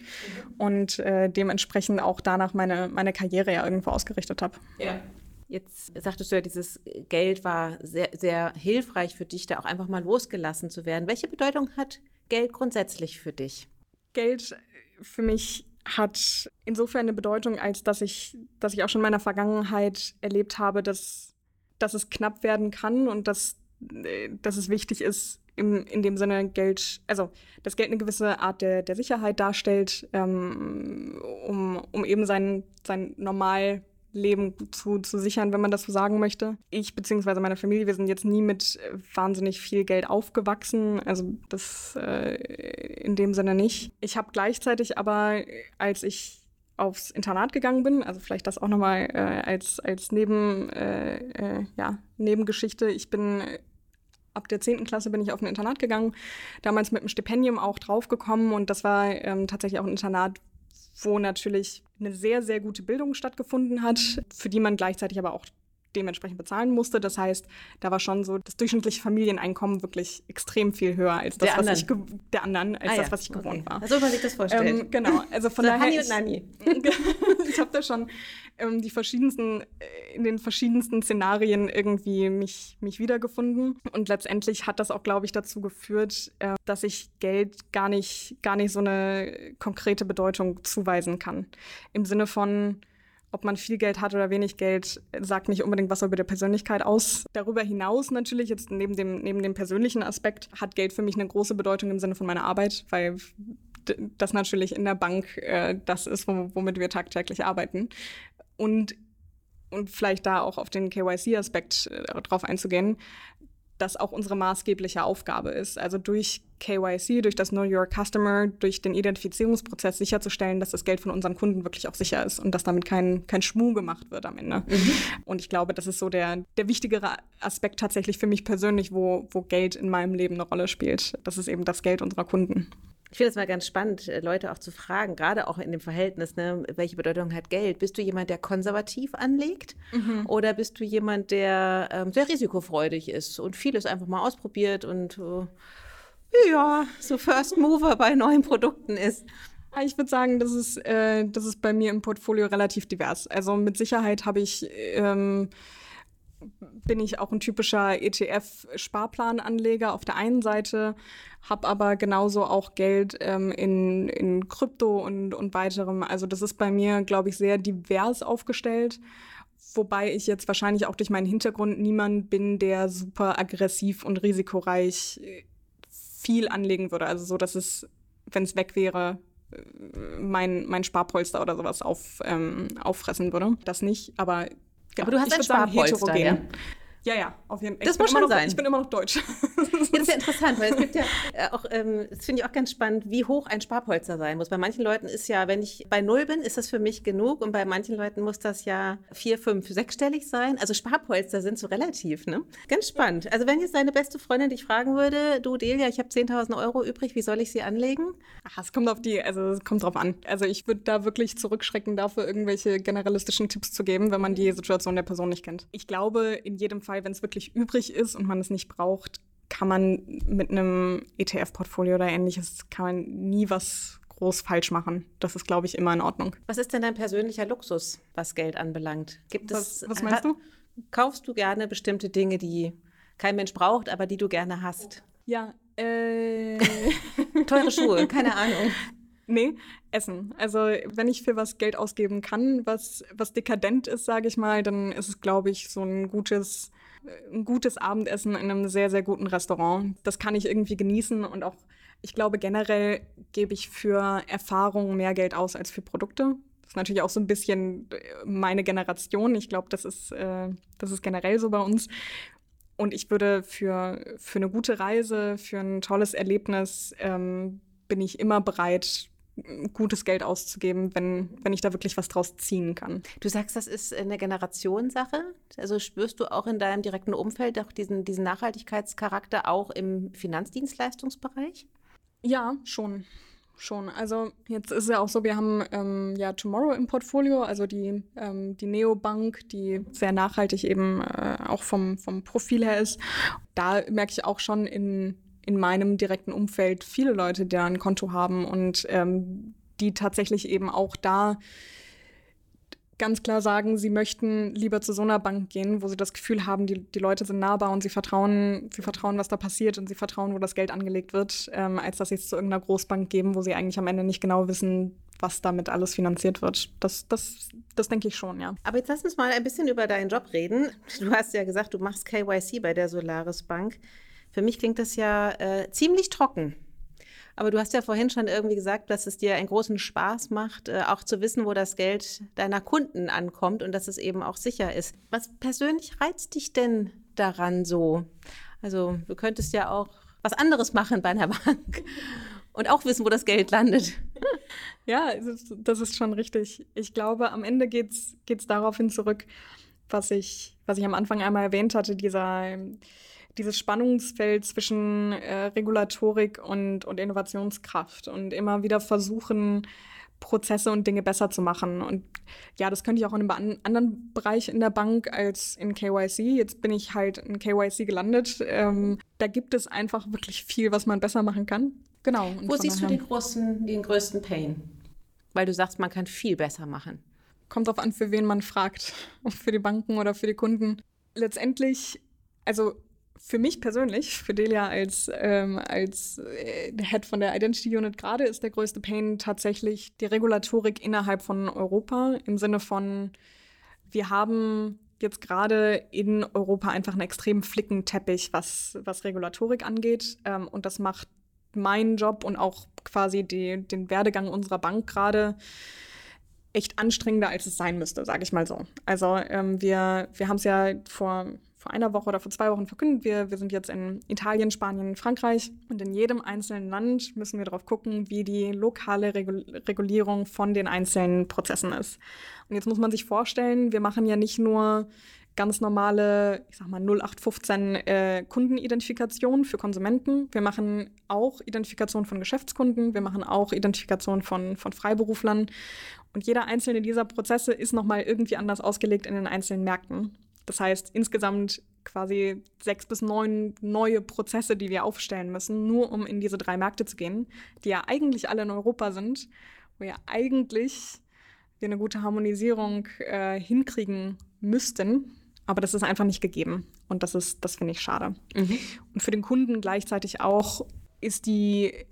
Speaker 1: und äh, dementsprechend auch danach meine, meine Karriere ja irgendwo ausgerichtet habe.
Speaker 3: Ja. Jetzt sagtest du ja, dieses Geld war sehr, sehr hilfreich für dich, da auch einfach mal losgelassen zu werden. Welche Bedeutung hat Geld grundsätzlich für dich?
Speaker 1: Geld für mich hat insofern eine Bedeutung, als dass ich, dass ich auch schon in meiner Vergangenheit erlebt habe, dass, dass es knapp werden kann und dass, äh, dass es wichtig ist, im, in dem Sinne Geld, also das Geld eine gewisse Art der, der Sicherheit darstellt, ähm, um, um eben sein, sein normal Leben zu, zu sichern, wenn man das so sagen möchte. Ich bzw. meine Familie, wir sind jetzt nie mit äh, wahnsinnig viel Geld aufgewachsen, also das äh, in dem Sinne nicht. Ich habe gleichzeitig aber, als ich aufs Internat gegangen bin, also vielleicht das auch nochmal äh, als, als Neben, äh, äh, ja, Nebengeschichte. Ich bin ab der 10. Klasse bin ich auf ein Internat gegangen, damals mit einem Stipendium auch draufgekommen und das war ähm, tatsächlich auch ein Internat, wo natürlich eine sehr, sehr gute Bildung stattgefunden hat, für die man gleichzeitig aber auch dementsprechend bezahlen musste. Das heißt, da war schon so das durchschnittliche Familieneinkommen wirklich extrem viel höher als das, was ich der anderen, als ah, das, was ich gewohnt okay. war.
Speaker 3: So man sich das vorstellt.
Speaker 1: Ähm, genau, also von so daher. Hani und Nani. ich habe da schon ähm, die verschiedensten, äh, in den verschiedensten Szenarien irgendwie mich, mich wiedergefunden. Und letztendlich hat das auch, glaube ich, dazu geführt, äh, dass ich Geld gar nicht, gar nicht so eine konkrete Bedeutung zuweisen kann. Im Sinne von, ob man viel Geld hat oder wenig Geld, sagt nicht unbedingt was über die Persönlichkeit aus. Darüber hinaus natürlich, jetzt neben dem, neben dem persönlichen Aspekt, hat Geld für mich eine große Bedeutung im Sinne von meiner Arbeit, weil das natürlich in der Bank äh, das ist, womit wir tagtäglich arbeiten. Und, und vielleicht da auch auf den KYC-Aspekt äh, drauf einzugehen das auch unsere maßgebliche Aufgabe ist. Also durch KYC, durch das Know Your Customer, durch den Identifizierungsprozess sicherzustellen, dass das Geld von unseren Kunden wirklich auch sicher ist und dass damit kein, kein Schmuh gemacht wird am Ende. Mhm. Und ich glaube, das ist so der, der wichtigere Aspekt tatsächlich für mich persönlich, wo, wo Geld in meinem Leben eine Rolle spielt. Das ist eben das Geld unserer Kunden.
Speaker 3: Ich finde es mal ganz spannend, äh, Leute auch zu fragen, gerade auch in dem Verhältnis, ne, welche Bedeutung hat Geld? Bist du jemand, der konservativ anlegt mhm. oder bist du jemand, der ähm, sehr risikofreudig ist und vieles einfach mal ausprobiert und äh, ja, so First Mover bei neuen Produkten ist?
Speaker 1: Ich würde sagen, das ist, äh, das ist bei mir im Portfolio relativ divers. Also mit Sicherheit habe ich ähm, bin ich auch ein typischer ETF-Sparplananleger auf der einen Seite, habe aber genauso auch Geld ähm, in, in Krypto und, und weiterem. Also das ist bei mir, glaube ich, sehr divers aufgestellt. Wobei ich jetzt wahrscheinlich auch durch meinen Hintergrund niemand bin, der super aggressiv und risikoreich äh, viel anlegen würde. Also so, dass es, wenn es weg wäre, äh, mein, mein Sparpolster oder sowas auf, ähm, auffressen würde. Das nicht, aber
Speaker 3: Genau. Aber du hast ein Sparpolster, ja?
Speaker 1: Ja, ja, auf jeden
Speaker 3: Fall. Das muss schon
Speaker 1: noch,
Speaker 3: sein.
Speaker 1: Ich bin immer noch deutsch.
Speaker 3: Ja, das ist ja interessant, weil es gibt ja äh, auch, ähm, das finde ich auch ganz spannend, wie hoch ein Sparpolster sein muss. Bei manchen Leuten ist ja, wenn ich bei Null bin, ist das für mich genug und bei manchen Leuten muss das ja vier, fünf, sechsstellig sein. Also Sparpolster sind so relativ, ne? Ganz spannend. Also wenn jetzt deine beste Freundin dich fragen würde, du Delia, ich habe 10.000 Euro übrig, wie soll ich sie anlegen?
Speaker 1: Ach, es kommt auf die, also es kommt drauf an. Also ich würde da wirklich zurückschrecken, dafür irgendwelche generalistischen Tipps zu geben, wenn man die Situation der Person nicht kennt. Ich glaube, in jedem Fall, wenn es wirklich übrig übrig ist und man es nicht braucht, kann man mit einem ETF-Portfolio oder ähnliches, kann man nie was groß falsch machen. Das ist, glaube ich, immer in Ordnung.
Speaker 3: Was ist denn dein persönlicher Luxus, was Geld anbelangt? Gibt
Speaker 1: was, es, was meinst du?
Speaker 3: Kaufst du gerne bestimmte Dinge, die kein Mensch braucht, aber die du gerne hast?
Speaker 1: Ja, äh.
Speaker 3: Teure Schuhe, keine Ahnung.
Speaker 1: Nee, Essen. Also wenn ich für was Geld ausgeben kann, was, was dekadent ist, sage ich mal, dann ist es, glaube ich, so ein gutes ein gutes Abendessen in einem sehr, sehr guten Restaurant. Das kann ich irgendwie genießen und auch, ich glaube, generell gebe ich für Erfahrungen mehr Geld aus als für Produkte. Das ist natürlich auch so ein bisschen äh, meine Generation. Ich glaube, das ist, äh, das ist generell so bei uns. Und ich würde für, für eine gute Reise, für ein tolles Erlebnis, ähm, bin ich immer bereit, gutes Geld auszugeben, wenn, wenn ich da wirklich was draus ziehen kann.
Speaker 3: Du sagst, das ist eine Generationssache. Also spürst du auch in deinem direkten Umfeld auch diesen, diesen Nachhaltigkeitscharakter auch im Finanzdienstleistungsbereich?
Speaker 1: Ja, schon. Schon. Also jetzt ist es ja auch so, wir haben ähm, ja Tomorrow im Portfolio, also die, ähm, die Neobank, die sehr nachhaltig eben äh, auch vom, vom Profil her ist. Da merke ich auch schon in in meinem direkten Umfeld viele Leute, die ein Konto haben und ähm, die tatsächlich eben auch da ganz klar sagen, sie möchten lieber zu so einer Bank gehen, wo sie das Gefühl haben, die, die Leute sind nahbar und sie vertrauen, sie vertrauen, was da passiert und sie vertrauen, wo das Geld angelegt wird, ähm, als dass sie es zu irgendeiner Großbank geben, wo sie eigentlich am Ende nicht genau wissen, was damit alles finanziert wird. Das, das, das denke ich schon, ja.
Speaker 3: Aber jetzt lass uns mal ein bisschen über deinen Job reden. Du hast ja gesagt, du machst KYC bei der Solaris Bank. Für mich klingt das ja äh, ziemlich trocken. Aber du hast ja vorhin schon irgendwie gesagt, dass es dir einen großen Spaß macht, äh, auch zu wissen, wo das Geld deiner Kunden ankommt und dass es eben auch sicher ist. Was persönlich reizt dich denn daran so? Also du könntest ja auch was anderes machen bei einer Bank und auch wissen, wo das Geld landet.
Speaker 1: Ja, das ist schon richtig. Ich glaube, am Ende geht es daraufhin zurück, was ich, was ich am Anfang einmal erwähnt hatte, dieser dieses Spannungsfeld zwischen äh, Regulatorik und, und Innovationskraft und immer wieder versuchen, Prozesse und Dinge besser zu machen. Und ja, das könnte ich auch in einem anderen Bereich in der Bank als in KYC. Jetzt bin ich halt in KYC gelandet. Ähm, da gibt es einfach wirklich viel, was man besser machen kann. Genau.
Speaker 3: Wo siehst du den, großen, den größten Pain? Weil du sagst, man kann viel besser machen.
Speaker 1: Kommt darauf an, für wen man fragt. Ob für die Banken oder für die Kunden. Letztendlich, also für mich persönlich, für Delia als, ähm, als äh, Head von der Identity Unit gerade, ist der größte Pain tatsächlich die Regulatorik innerhalb von Europa im Sinne von, wir haben jetzt gerade in Europa einfach einen extremen Flickenteppich, was, was Regulatorik angeht. Ähm, und das macht meinen Job und auch quasi die, den Werdegang unserer Bank gerade echt anstrengender, als es sein müsste, sage ich mal so. Also ähm, wir, wir haben es ja vor vor einer Woche oder vor zwei Wochen verkündet. Wir, wir sind jetzt in Italien, Spanien, Frankreich und in jedem einzelnen Land müssen wir darauf gucken, wie die lokale Regulierung von den einzelnen Prozessen ist. Und jetzt muss man sich vorstellen, wir machen ja nicht nur ganz normale, ich sag mal 0815 äh, Kundenidentifikation für Konsumenten. Wir machen auch Identifikation von Geschäftskunden, wir machen auch Identifikation von, von Freiberuflern. Und jeder einzelne dieser Prozesse ist nochmal irgendwie anders ausgelegt in den einzelnen Märkten. Das heißt, insgesamt quasi sechs bis neun neue Prozesse, die wir aufstellen müssen, nur um in diese drei Märkte zu gehen, die ja eigentlich alle in Europa sind wo ja eigentlich wir eine gute Harmonisierung äh, hinkriegen müssten. Aber das ist einfach nicht gegeben. Und das ist, das finde ich schade. Mhm. Und für den Kunden gleichzeitig auch ist die,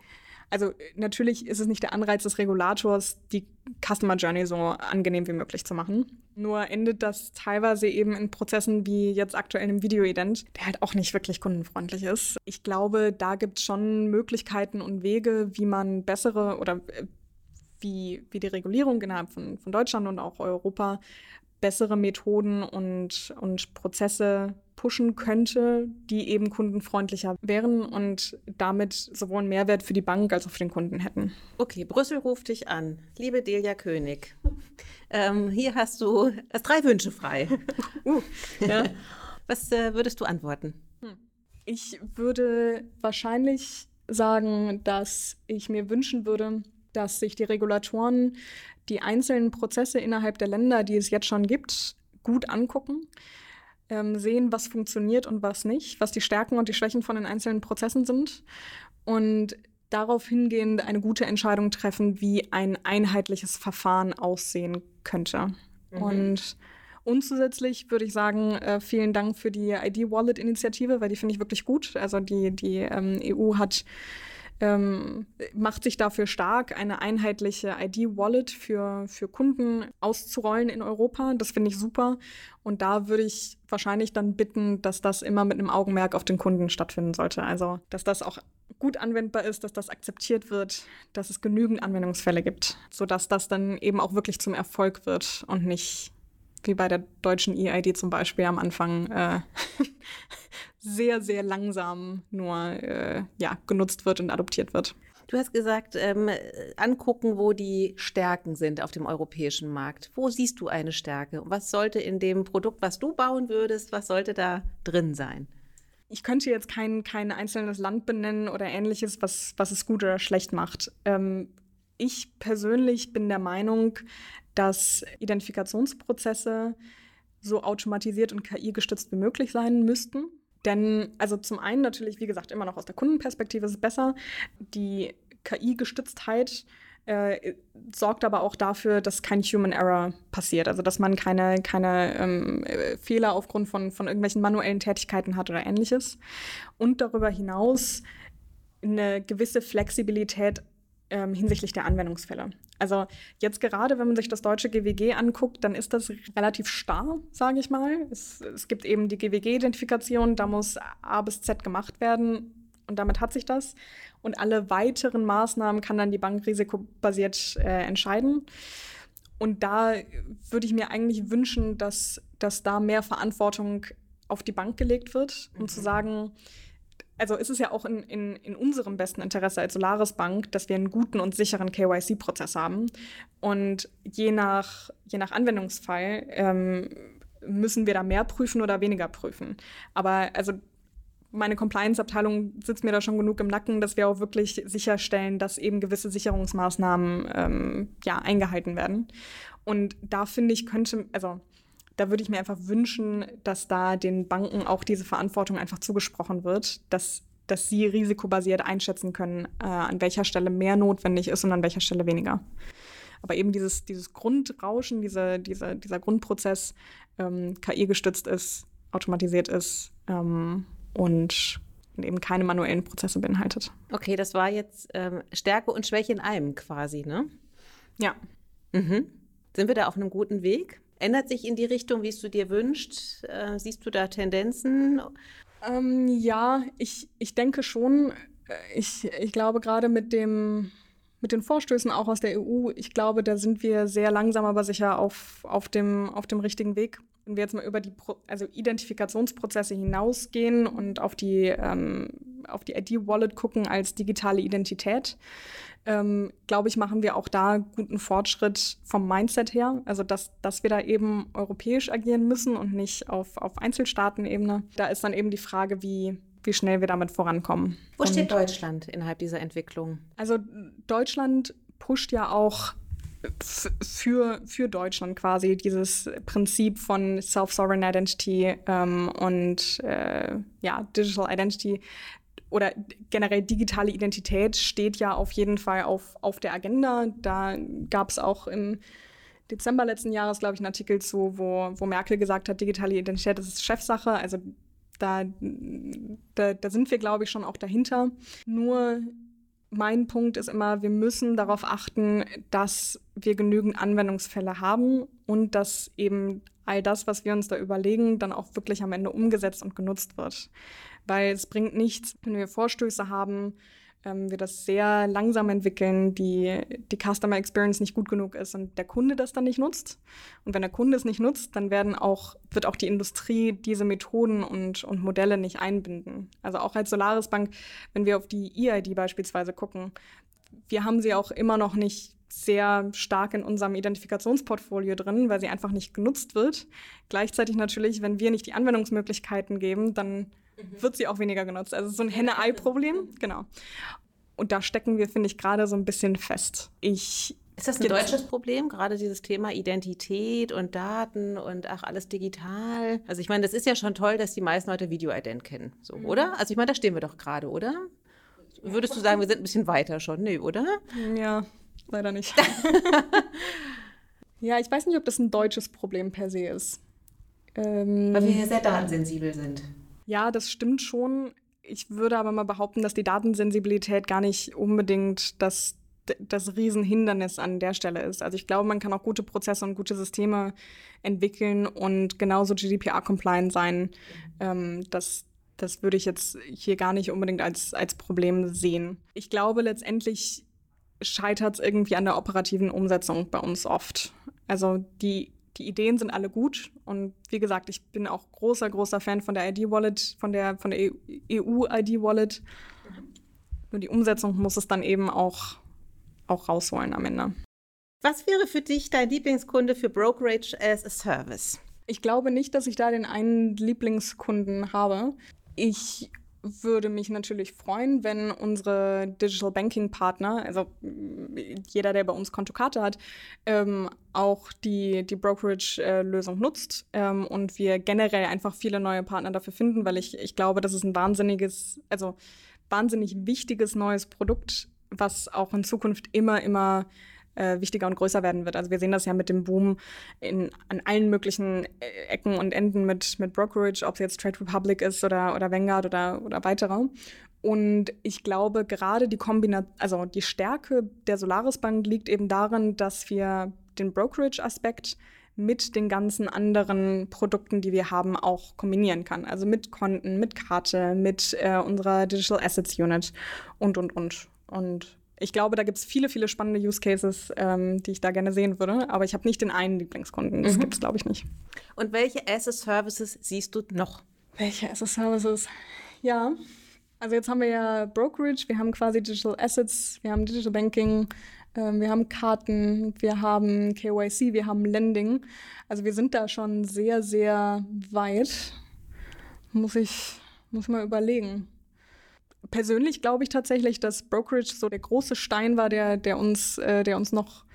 Speaker 1: also natürlich ist es nicht der Anreiz des Regulators, die Customer Journey so angenehm wie möglich zu machen. Nur endet das teilweise eben in Prozessen wie jetzt aktuell im Video-Ident, der halt auch nicht wirklich kundenfreundlich ist. Ich glaube, da gibt es schon Möglichkeiten und Wege, wie man bessere oder äh, wie, wie die Regulierung innerhalb von, von Deutschland und auch Europa bessere Methoden und, und Prozesse pushen könnte, die eben kundenfreundlicher wären und damit sowohl einen Mehrwert für die Bank als auch für den Kunden hätten.
Speaker 3: Okay, Brüssel ruft dich an. Liebe Delia König, ähm, hier hast du hast drei Wünsche frei. uh, ja. Was äh, würdest du antworten? Hm.
Speaker 1: Ich würde wahrscheinlich sagen, dass ich mir wünschen würde, dass sich die Regulatoren die einzelnen Prozesse innerhalb der Länder, die es jetzt schon gibt, gut angucken, ähm, sehen, was funktioniert und was nicht, was die Stärken und die Schwächen von den einzelnen Prozessen sind und darauf hingehend eine gute Entscheidung treffen, wie ein einheitliches Verfahren aussehen könnte. Mhm. Und und zusätzlich würde ich sagen, äh, vielen Dank für die ID-Wallet-Initiative, weil die finde ich wirklich gut. Also die, die ähm, EU hat ähm, macht sich dafür stark, eine einheitliche ID-Wallet für, für Kunden auszurollen in Europa. Das finde ich super. Und da würde ich wahrscheinlich dann bitten, dass das immer mit einem Augenmerk auf den Kunden stattfinden sollte. Also, dass das auch gut anwendbar ist, dass das akzeptiert wird, dass es genügend Anwendungsfälle gibt, sodass das dann eben auch wirklich zum Erfolg wird und nicht wie bei der deutschen EID zum Beispiel am Anfang äh, sehr, sehr langsam nur äh, ja, genutzt wird und adoptiert wird.
Speaker 3: Du hast gesagt, ähm, angucken, wo die Stärken sind auf dem europäischen Markt. Wo siehst du eine Stärke? Was sollte in dem Produkt, was du bauen würdest, was sollte da drin sein?
Speaker 1: Ich könnte jetzt kein, kein einzelnes Land benennen oder ähnliches, was, was es gut oder schlecht macht. Ähm, ich persönlich bin der Meinung, dass Identifikationsprozesse so automatisiert und KI-gestützt wie möglich sein müssten. Denn, also zum einen natürlich, wie gesagt, immer noch aus der Kundenperspektive ist es besser. Die KI-Gestütztheit äh, sorgt aber auch dafür, dass kein Human Error passiert. Also dass man keine, keine ähm, Fehler aufgrund von, von irgendwelchen manuellen Tätigkeiten hat oder ähnliches. Und darüber hinaus eine gewisse Flexibilität ähm, hinsichtlich der Anwendungsfälle. Also jetzt gerade, wenn man sich das deutsche GWG anguckt, dann ist das relativ starr, sage ich mal. Es, es gibt eben die GWG-Identifikation, da muss A bis Z gemacht werden und damit hat sich das. Und alle weiteren Maßnahmen kann dann die Bank risikobasiert äh, entscheiden. Und da würde ich mir eigentlich wünschen, dass, dass da mehr Verantwortung auf die Bank gelegt wird, um mhm. zu sagen, also ist es ja auch in, in, in unserem besten Interesse als Solaris Bank, dass wir einen guten und sicheren KYC-Prozess haben. Und je nach, je nach Anwendungsfall ähm, müssen wir da mehr prüfen oder weniger prüfen. Aber also meine Compliance-Abteilung sitzt mir da schon genug im Nacken, dass wir auch wirklich sicherstellen, dass eben gewisse Sicherungsmaßnahmen ähm, ja, eingehalten werden. Und da finde ich, könnte, also da würde ich mir einfach wünschen, dass da den Banken auch diese Verantwortung einfach zugesprochen wird, dass, dass sie risikobasiert einschätzen können, äh, an welcher Stelle mehr notwendig ist und an welcher Stelle weniger. Aber eben dieses, dieses Grundrauschen, diese, diese, dieser Grundprozess ähm, KI-gestützt ist, automatisiert ist ähm, und eben keine manuellen Prozesse beinhaltet.
Speaker 3: Okay, das war jetzt ähm, Stärke und Schwäche in einem quasi, ne?
Speaker 1: Ja.
Speaker 3: Mhm. Sind wir da auf einem guten Weg? Ändert sich in die Richtung, wie es du dir wünschst? Äh, siehst du da Tendenzen?
Speaker 1: Ähm, ja, ich, ich denke schon. Äh, ich, ich glaube gerade mit dem mit den Vorstößen auch aus der EU, ich glaube, da sind wir sehr langsam, aber sicher auf, auf, dem, auf dem richtigen Weg. Wenn wir jetzt mal über die Pro also Identifikationsprozesse hinausgehen und auf die, ähm, auf die ID-Wallet gucken als digitale Identität, ähm, glaube ich, machen wir auch da guten Fortschritt vom Mindset her. Also, dass, dass wir da eben europäisch agieren müssen und nicht auf, auf Einzelstaatenebene. Da ist dann eben die Frage, wie, wie schnell wir damit vorankommen.
Speaker 3: Wo steht Deutschland innerhalb dieser Entwicklung?
Speaker 1: Also, Deutschland pusht ja auch für, für Deutschland quasi dieses Prinzip von Self-Sovereign Identity ähm, und äh, ja, Digital Identity oder generell digitale Identität steht ja auf jeden Fall auf, auf der Agenda. Da gab es auch im Dezember letzten Jahres, glaube ich, einen Artikel zu, wo, wo Merkel gesagt hat, digitale Identität ist Chefsache. Also da, da, da sind wir, glaube ich, schon auch dahinter. Nur mein Punkt ist immer, wir müssen darauf achten, dass wir genügend Anwendungsfälle haben und dass eben all das, was wir uns da überlegen, dann auch wirklich am Ende umgesetzt und genutzt wird. Weil es bringt nichts, wenn wir Vorstöße haben, ähm, wir das sehr langsam entwickeln, die, die Customer Experience nicht gut genug ist und der Kunde das dann nicht nutzt. Und wenn der Kunde es nicht nutzt, dann werden auch, wird auch die Industrie diese Methoden und, und Modelle nicht einbinden. Also auch als Solaris Bank, wenn wir auf die EID beispielsweise gucken, wir haben sie auch immer noch nicht sehr stark in unserem Identifikationsportfolio drin, weil sie einfach nicht genutzt wird. Gleichzeitig natürlich, wenn wir nicht die Anwendungsmöglichkeiten geben, dann. Wird sie auch weniger genutzt. Also so ein Henne-Ei-Problem, genau. Und da stecken wir, finde ich, gerade so ein bisschen fest. Ich
Speaker 3: ist das ein deutsches Problem, gerade dieses Thema Identität und Daten und ach, alles digital? Also ich meine, das ist ja schon toll, dass die meisten Leute Video-Ident kennen, so, mhm. oder? Also ich meine, da stehen wir doch gerade, oder? Würdest du sagen, wir sind ein bisschen weiter schon? Nee, oder?
Speaker 1: Ja, leider nicht. ja, ich weiß nicht, ob das ein deutsches Problem per se ist.
Speaker 3: Ähm, Weil wir hier sehr datensensibel sind.
Speaker 1: Ja, das stimmt schon. Ich würde aber mal behaupten, dass die Datensensibilität gar nicht unbedingt das, das Riesenhindernis an der Stelle ist. Also ich glaube, man kann auch gute Prozesse und gute Systeme entwickeln und genauso GDPR-compliant sein. Ähm, das, das würde ich jetzt hier gar nicht unbedingt als, als Problem sehen. Ich glaube, letztendlich scheitert es irgendwie an der operativen Umsetzung bei uns oft. Also die die Ideen sind alle gut und wie gesagt, ich bin auch großer, großer Fan von der ID-Wallet, von der, von der EU-ID-Wallet. Nur die Umsetzung muss es dann eben auch, auch rausholen am Ende.
Speaker 3: Was wäre für dich dein Lieblingskunde für Brokerage as a Service?
Speaker 1: Ich glaube nicht, dass ich da den einen Lieblingskunden habe. Ich würde mich natürlich freuen, wenn unsere Digital Banking Partner, also jeder, der bei uns Kontokarte hat, ähm, auch die, die Brokerage-Lösung nutzt ähm, und wir generell einfach viele neue Partner dafür finden, weil ich, ich glaube, das ist ein wahnsinniges, also wahnsinnig wichtiges neues Produkt, was auch in Zukunft immer, immer äh, wichtiger und größer werden wird. Also wir sehen das ja mit dem Boom in, an allen möglichen äh, Ecken und Enden mit, mit Brokerage, ob es jetzt Trade Republic ist oder, oder Vanguard oder, oder weitere. Und ich glaube, gerade die Kombination, also die Stärke der Solaris Bank liegt eben darin, dass wir den Brokerage-Aspekt mit den ganzen anderen Produkten, die wir haben, auch kombinieren kann. Also mit Konten, mit Karte, mit äh, unserer Digital Assets Unit und, und, und. Und ich glaube, da gibt es viele, viele spannende Use Cases, ähm, die ich da gerne sehen würde. Aber ich habe nicht den einen Lieblingskunden. Das mhm. gibt es, glaube ich, nicht.
Speaker 3: Und welche Asset-Services siehst du noch?
Speaker 1: Welche Asset-Services? Ja, also jetzt haben wir ja Brokerage, wir haben quasi Digital Assets, wir haben Digital Banking, äh, wir haben Karten, wir haben KYC, wir haben Lending. Also wir sind da schon sehr, sehr weit. Muss ich, muss mal überlegen persönlich glaube ich tatsächlich, dass Brokerage so der große Stein war, der, der, uns, äh, der uns noch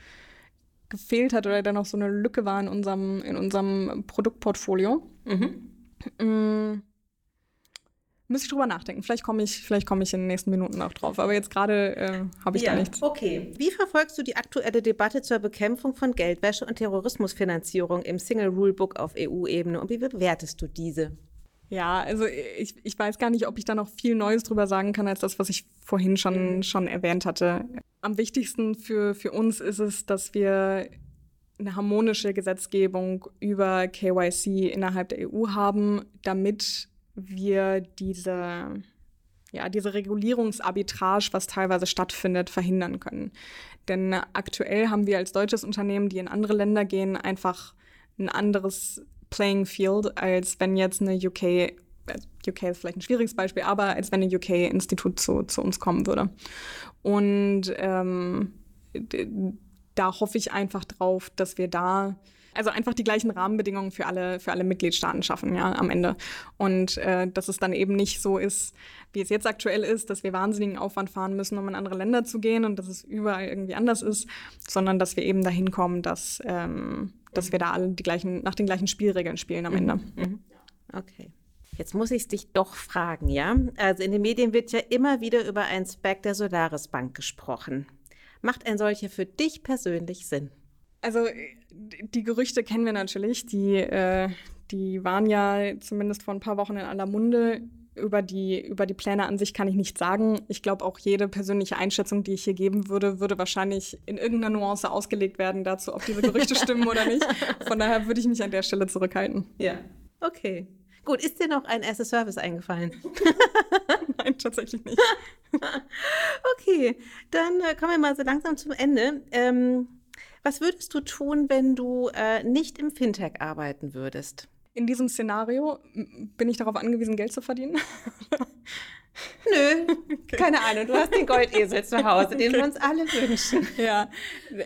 Speaker 1: gefehlt hat oder der noch so eine Lücke war in unserem, in unserem Produktportfolio. Mhm. Mm. Müsste ich drüber nachdenken. Vielleicht komme ich, vielleicht ich in den nächsten Minuten auch drauf. Aber jetzt gerade äh, habe ich ja, da nichts.
Speaker 3: Okay. Wie verfolgst du die aktuelle Debatte zur Bekämpfung von Geldwäsche und Terrorismusfinanzierung im Single Rulebook auf EU-Ebene und wie bewertest du diese?
Speaker 1: Ja, also ich, ich weiß gar nicht, ob ich da noch viel Neues drüber sagen kann, als das, was ich vorhin schon, mhm. schon erwähnt hatte. Am wichtigsten für, für uns ist es, dass wir eine harmonische Gesetzgebung über KYC innerhalb der EU haben, damit wir diese, ja, diese Regulierungsarbitrage, was teilweise stattfindet, verhindern können. Denn aktuell haben wir als deutsches Unternehmen, die in andere Länder gehen, einfach ein anderes Playing Field, als wenn jetzt eine UK, äh, UK ist vielleicht ein schwieriges Beispiel, aber als wenn ein UK-Institut zu, zu uns kommen würde. Und ähm, da hoffe ich einfach drauf, dass wir da also einfach die gleichen Rahmenbedingungen für alle, für alle Mitgliedstaaten schaffen, ja, am Ende. Und äh, dass es dann eben nicht so ist, wie es jetzt aktuell ist, dass wir wahnsinnigen Aufwand fahren müssen, um in andere Länder zu gehen und dass es überall irgendwie anders ist, sondern dass wir eben dahin kommen, dass, ähm, dass wir da alle die gleichen, nach den gleichen Spielregeln spielen am Ende. Mhm.
Speaker 3: Okay. Jetzt muss ich es dich doch fragen, ja? Also in den Medien wird ja immer wieder über ein Spec der Solaris Bank gesprochen. Macht ein solcher für dich persönlich Sinn?
Speaker 1: Also die Gerüchte kennen wir natürlich. Die, äh, die waren ja zumindest vor ein paar Wochen in aller Munde. Über die, über die Pläne an sich kann ich nichts sagen. Ich glaube, auch jede persönliche Einschätzung, die ich hier geben würde, würde wahrscheinlich in irgendeiner Nuance ausgelegt werden dazu, ob diese Gerüchte stimmen oder nicht. Von daher würde ich mich an der Stelle zurückhalten.
Speaker 3: Ja. Okay. Gut, ist dir noch ein erstes Service eingefallen?
Speaker 1: Nein, tatsächlich nicht.
Speaker 3: okay, dann äh, kommen wir mal so langsam zum Ende. Ähm, was würdest du tun, wenn du äh, nicht im Fintech arbeiten würdest?
Speaker 1: In diesem Szenario bin ich darauf angewiesen, Geld zu verdienen?
Speaker 3: Nö, okay. keine Ahnung. Du hast den Goldesel zu Hause, den okay. wir uns alle wünschen.
Speaker 1: Ja,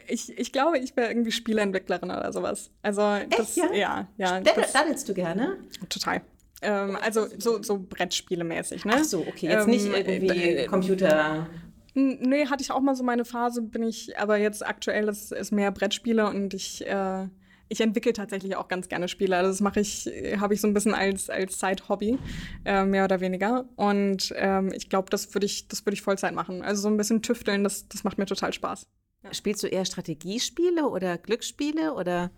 Speaker 1: ich, ich glaube, ich wäre irgendwie Spieleentwicklerin oder sowas. Also das,
Speaker 3: Echt, ja,
Speaker 1: ja. ja
Speaker 3: das, daddelst du gerne?
Speaker 1: Total. Ähm, also so, so Brettspiele-mäßig, ne?
Speaker 3: Ach so, okay. Jetzt ähm, nicht irgendwie äh, Computer.
Speaker 1: Nee, hatte ich auch mal so meine Phase, bin ich, aber jetzt aktuell ist, ist mehr Brettspiele und ich, äh, ich entwickle tatsächlich auch ganz gerne Spiele. Also das mache ich, habe ich so ein bisschen als, als Side-Hobby, äh, mehr oder weniger. Und ähm, ich glaube, das würde ich, das würde ich Vollzeit machen. Also so ein bisschen tüfteln, das, das macht mir total Spaß.
Speaker 3: Ja. Spielst du eher Strategiespiele oder Glücksspiele oder?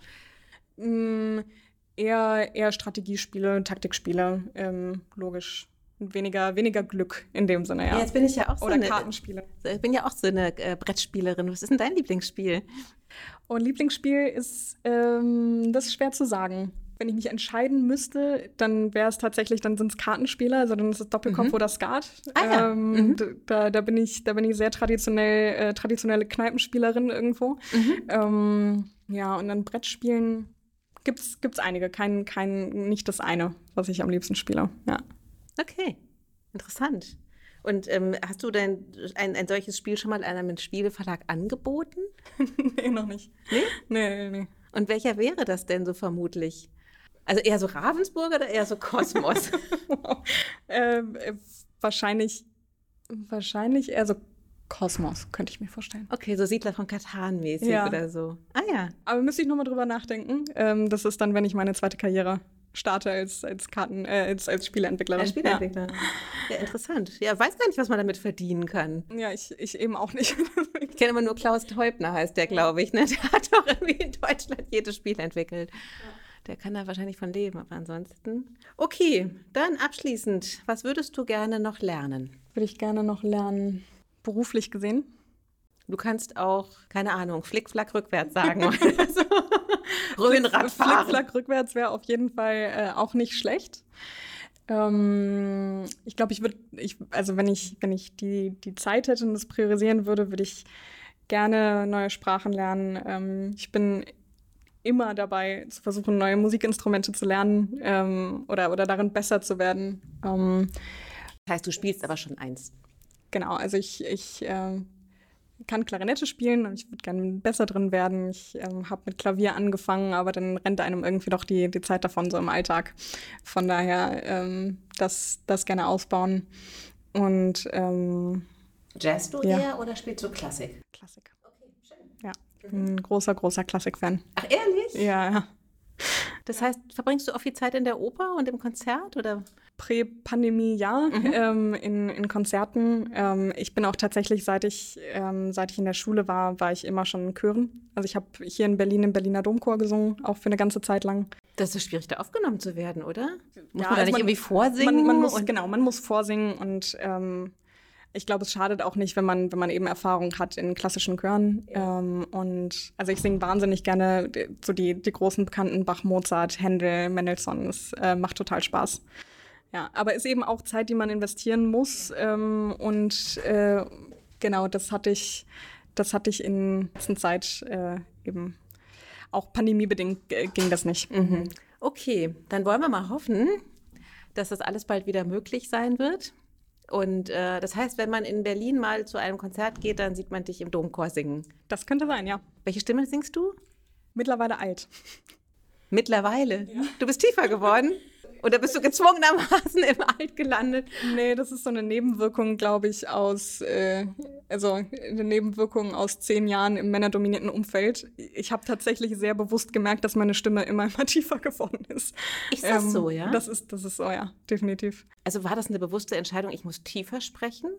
Speaker 1: Mm, eher, eher Strategiespiele, Taktikspiele, ähm, logisch weniger, weniger Glück in dem Sinne, ja.
Speaker 3: ja jetzt bin ich ja auch so
Speaker 1: Oder
Speaker 3: eine,
Speaker 1: Kartenspiele.
Speaker 3: Ich bin ja auch so eine äh, Brettspielerin. Was ist denn dein Lieblingsspiel?
Speaker 1: Und Lieblingsspiel ist, ähm, das ist schwer zu sagen. Wenn ich mich entscheiden müsste, dann wäre es tatsächlich, dann sind es Kartenspiele, also dann ist es Doppelkopf mhm. oder Skat.
Speaker 3: Ah, ja.
Speaker 1: ähm, mhm. da, da, bin ich, da bin ich sehr traditionell, äh, traditionelle Kneipenspielerin irgendwo. Mhm. Ähm, ja, und dann Brettspielen gibt's, gibt's einige, kein, kein, nicht das eine, was ich am liebsten spiele. Ja.
Speaker 3: Okay, interessant. Und ähm, hast du denn ein, ein solches Spiel schon mal einem Spieleverlag angeboten?
Speaker 1: nee, noch nicht.
Speaker 3: Nee?
Speaker 1: Nee, nee, nee.
Speaker 3: Und welcher wäre das denn so vermutlich? Also eher so Ravensburger oder eher so Kosmos?
Speaker 1: ähm, äh, wahrscheinlich, wahrscheinlich eher so Kosmos, könnte ich mir vorstellen.
Speaker 3: Okay, so Siedler von Katan mäßig ja. oder so. Ah ja.
Speaker 1: Aber müsste ich nochmal drüber nachdenken. Ähm, das ist dann, wenn ich meine zweite Karriere starte als, als Karten, äh, als, als Spieleentwicklerin.
Speaker 3: Als Spieleentwickler. Ja. ja. interessant. Ja, weiß gar nicht, was man damit verdienen kann.
Speaker 1: Ja, ich, ich eben auch nicht.
Speaker 3: ich kenne immer nur Klaus Teubner, heißt der, glaube ich. Ne? Der hat doch irgendwie in Deutschland jedes Spiel entwickelt. Ja. Der kann da wahrscheinlich von leben, aber ansonsten. Okay, dann abschließend, was würdest du gerne noch lernen?
Speaker 1: Würde ich gerne noch lernen, beruflich gesehen.
Speaker 3: Du kannst auch, keine Ahnung, Flickflack rückwärts sagen so. Fahren.
Speaker 1: Flickflack rückwärts wäre auf jeden Fall äh, auch nicht schlecht. Ähm, ich glaube, ich würde, also wenn ich, wenn ich die, die Zeit hätte und das priorisieren würde, würde ich gerne neue Sprachen lernen. Ähm, ich bin immer dabei, zu versuchen, neue Musikinstrumente zu lernen ähm, oder, oder darin besser zu werden. Ähm,
Speaker 3: das heißt, du spielst aber schon eins.
Speaker 1: Genau, also ich, ich äh, kann Klarinette spielen und ich würde gerne besser drin werden. Ich ähm, habe mit Klavier angefangen, aber dann rennt einem irgendwie doch die, die Zeit davon so im Alltag. Von daher ähm, das, das gerne ausbauen. Und ähm,
Speaker 3: Jazz du ja. eher oder spielst du Klassik?
Speaker 1: Klassik. Okay, schön. Ja, ich bin ein großer, großer Klassik-Fan.
Speaker 3: Ach, ehrlich?
Speaker 1: Ja, ja.
Speaker 3: Das heißt, verbringst du auch viel Zeit in der Oper und im Konzert oder?
Speaker 1: Prä-Pandemie ja, mhm. ähm, in, in Konzerten. Ähm, ich bin auch tatsächlich, seit ich, ähm, seit ich in der Schule war, war ich immer schon in Chören. Also ich habe hier in Berlin im Berliner Domchor gesungen, auch für eine ganze Zeit lang.
Speaker 3: Das ist schwierig, da aufgenommen zu werden, oder?
Speaker 1: Muss
Speaker 3: ja,
Speaker 1: man da
Speaker 3: also nicht
Speaker 1: man,
Speaker 3: irgendwie vorsingen?
Speaker 1: Man, man muss, genau, man muss vorsingen und ähm, ich glaube, es schadet auch nicht, wenn man, wenn man eben Erfahrung hat in klassischen Chören. Ja. Ähm, und also ich singe wahnsinnig gerne so die, die großen bekannten Bach, Mozart, Händel, Mendelssohn. Es äh, macht total Spaß. Ja, aber ist eben auch Zeit, die man investieren muss. Ähm, und äh, genau, das hatte ich, das hatte ich in letzter Zeit äh, eben auch pandemiebedingt äh, ging das nicht.
Speaker 3: Mhm. Okay, dann wollen wir mal hoffen, dass das alles bald wieder möglich sein wird. Und äh, das heißt, wenn man in Berlin mal zu einem Konzert geht, dann sieht man dich im Domchor singen.
Speaker 1: Das könnte sein, ja.
Speaker 3: Welche Stimme singst du?
Speaker 1: Mittlerweile alt.
Speaker 3: Mittlerweile? Ja. Du bist tiefer geworden? Oder bist du gezwungenermaßen im Alt gelandet?
Speaker 1: Nee, das ist so eine Nebenwirkung, glaube ich, aus, äh, also eine Nebenwirkung aus zehn Jahren im männerdominierten Umfeld. Ich habe tatsächlich sehr bewusst gemerkt, dass meine Stimme immer, immer tiefer geworden ist.
Speaker 3: Ist das ähm, so, ja?
Speaker 1: Das ist, das ist so, ja, definitiv.
Speaker 3: Also war das eine bewusste Entscheidung, ich muss tiefer sprechen?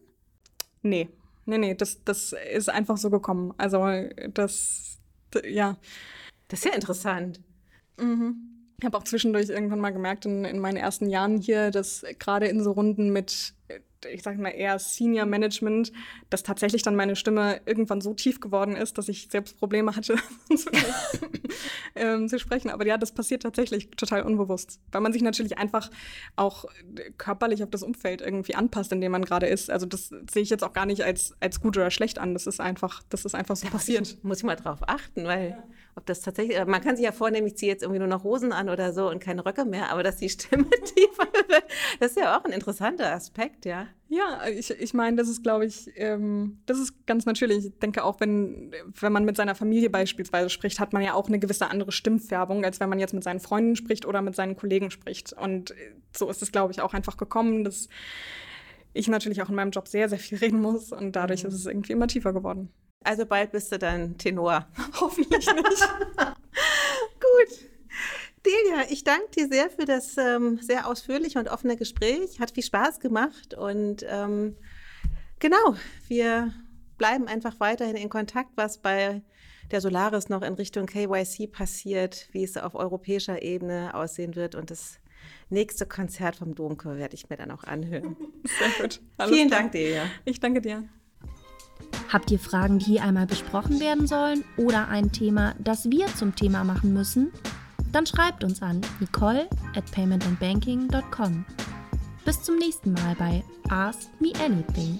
Speaker 1: Nee, nee, nee, das, das ist einfach so gekommen. Also das, ja.
Speaker 3: Das ist ja interessant.
Speaker 1: Mhm. Ich habe auch zwischendurch irgendwann mal gemerkt in, in meinen ersten Jahren hier, dass gerade in so Runden mit ich sage mal eher Senior Management, dass tatsächlich dann meine Stimme irgendwann so tief geworden ist, dass ich selbst Probleme hatte zu, ähm, zu, sprechen. Aber ja, das passiert tatsächlich total unbewusst, weil man sich natürlich einfach auch körperlich auf das Umfeld irgendwie anpasst, in dem man gerade ist. Also das sehe ich jetzt auch gar nicht als, als gut oder schlecht an. Das ist einfach, das ist einfach so
Speaker 3: ja,
Speaker 1: passiert.
Speaker 3: Ich, muss ich mal drauf achten, weil ja. ob das tatsächlich, man kann sich ja vornehmen, ich ziehe jetzt irgendwie nur noch Hosen an oder so und keine Röcke mehr, aber dass die Stimme tiefer das ist ja auch ein interessanter Aspekt, ja.
Speaker 1: Ja, ich, ich meine, das ist, glaube ich, ähm, das ist ganz natürlich. Ich denke auch, wenn, wenn man mit seiner Familie beispielsweise spricht, hat man ja auch eine gewisse andere Stimmfärbung, als wenn man jetzt mit seinen Freunden spricht oder mit seinen Kollegen spricht. Und so ist es, glaube ich, auch einfach gekommen, dass ich natürlich auch in meinem Job sehr, sehr viel reden muss und dadurch mhm. ist es irgendwie immer tiefer geworden.
Speaker 3: Also bald bist du dann Tenor.
Speaker 1: Hoffentlich nicht.
Speaker 3: Gut. Delia, ich danke dir sehr für das ähm, sehr ausführliche und offene Gespräch. Hat viel Spaß gemacht und ähm, genau, wir bleiben einfach weiterhin in Kontakt, was bei der Solaris noch in Richtung KYC passiert, wie es auf europäischer Ebene aussehen wird und das nächste Konzert vom Domchor werde ich mir dann auch anhören.
Speaker 1: Sehr gut.
Speaker 3: Alles Vielen klar. Dank, Delia.
Speaker 1: Ich danke dir.
Speaker 2: Habt ihr Fragen, die hier einmal besprochen werden sollen oder ein Thema, das wir zum Thema machen müssen? Dann schreibt uns an nicole at paymentandbanking.com. Bis zum nächsten Mal bei Ask Me Anything.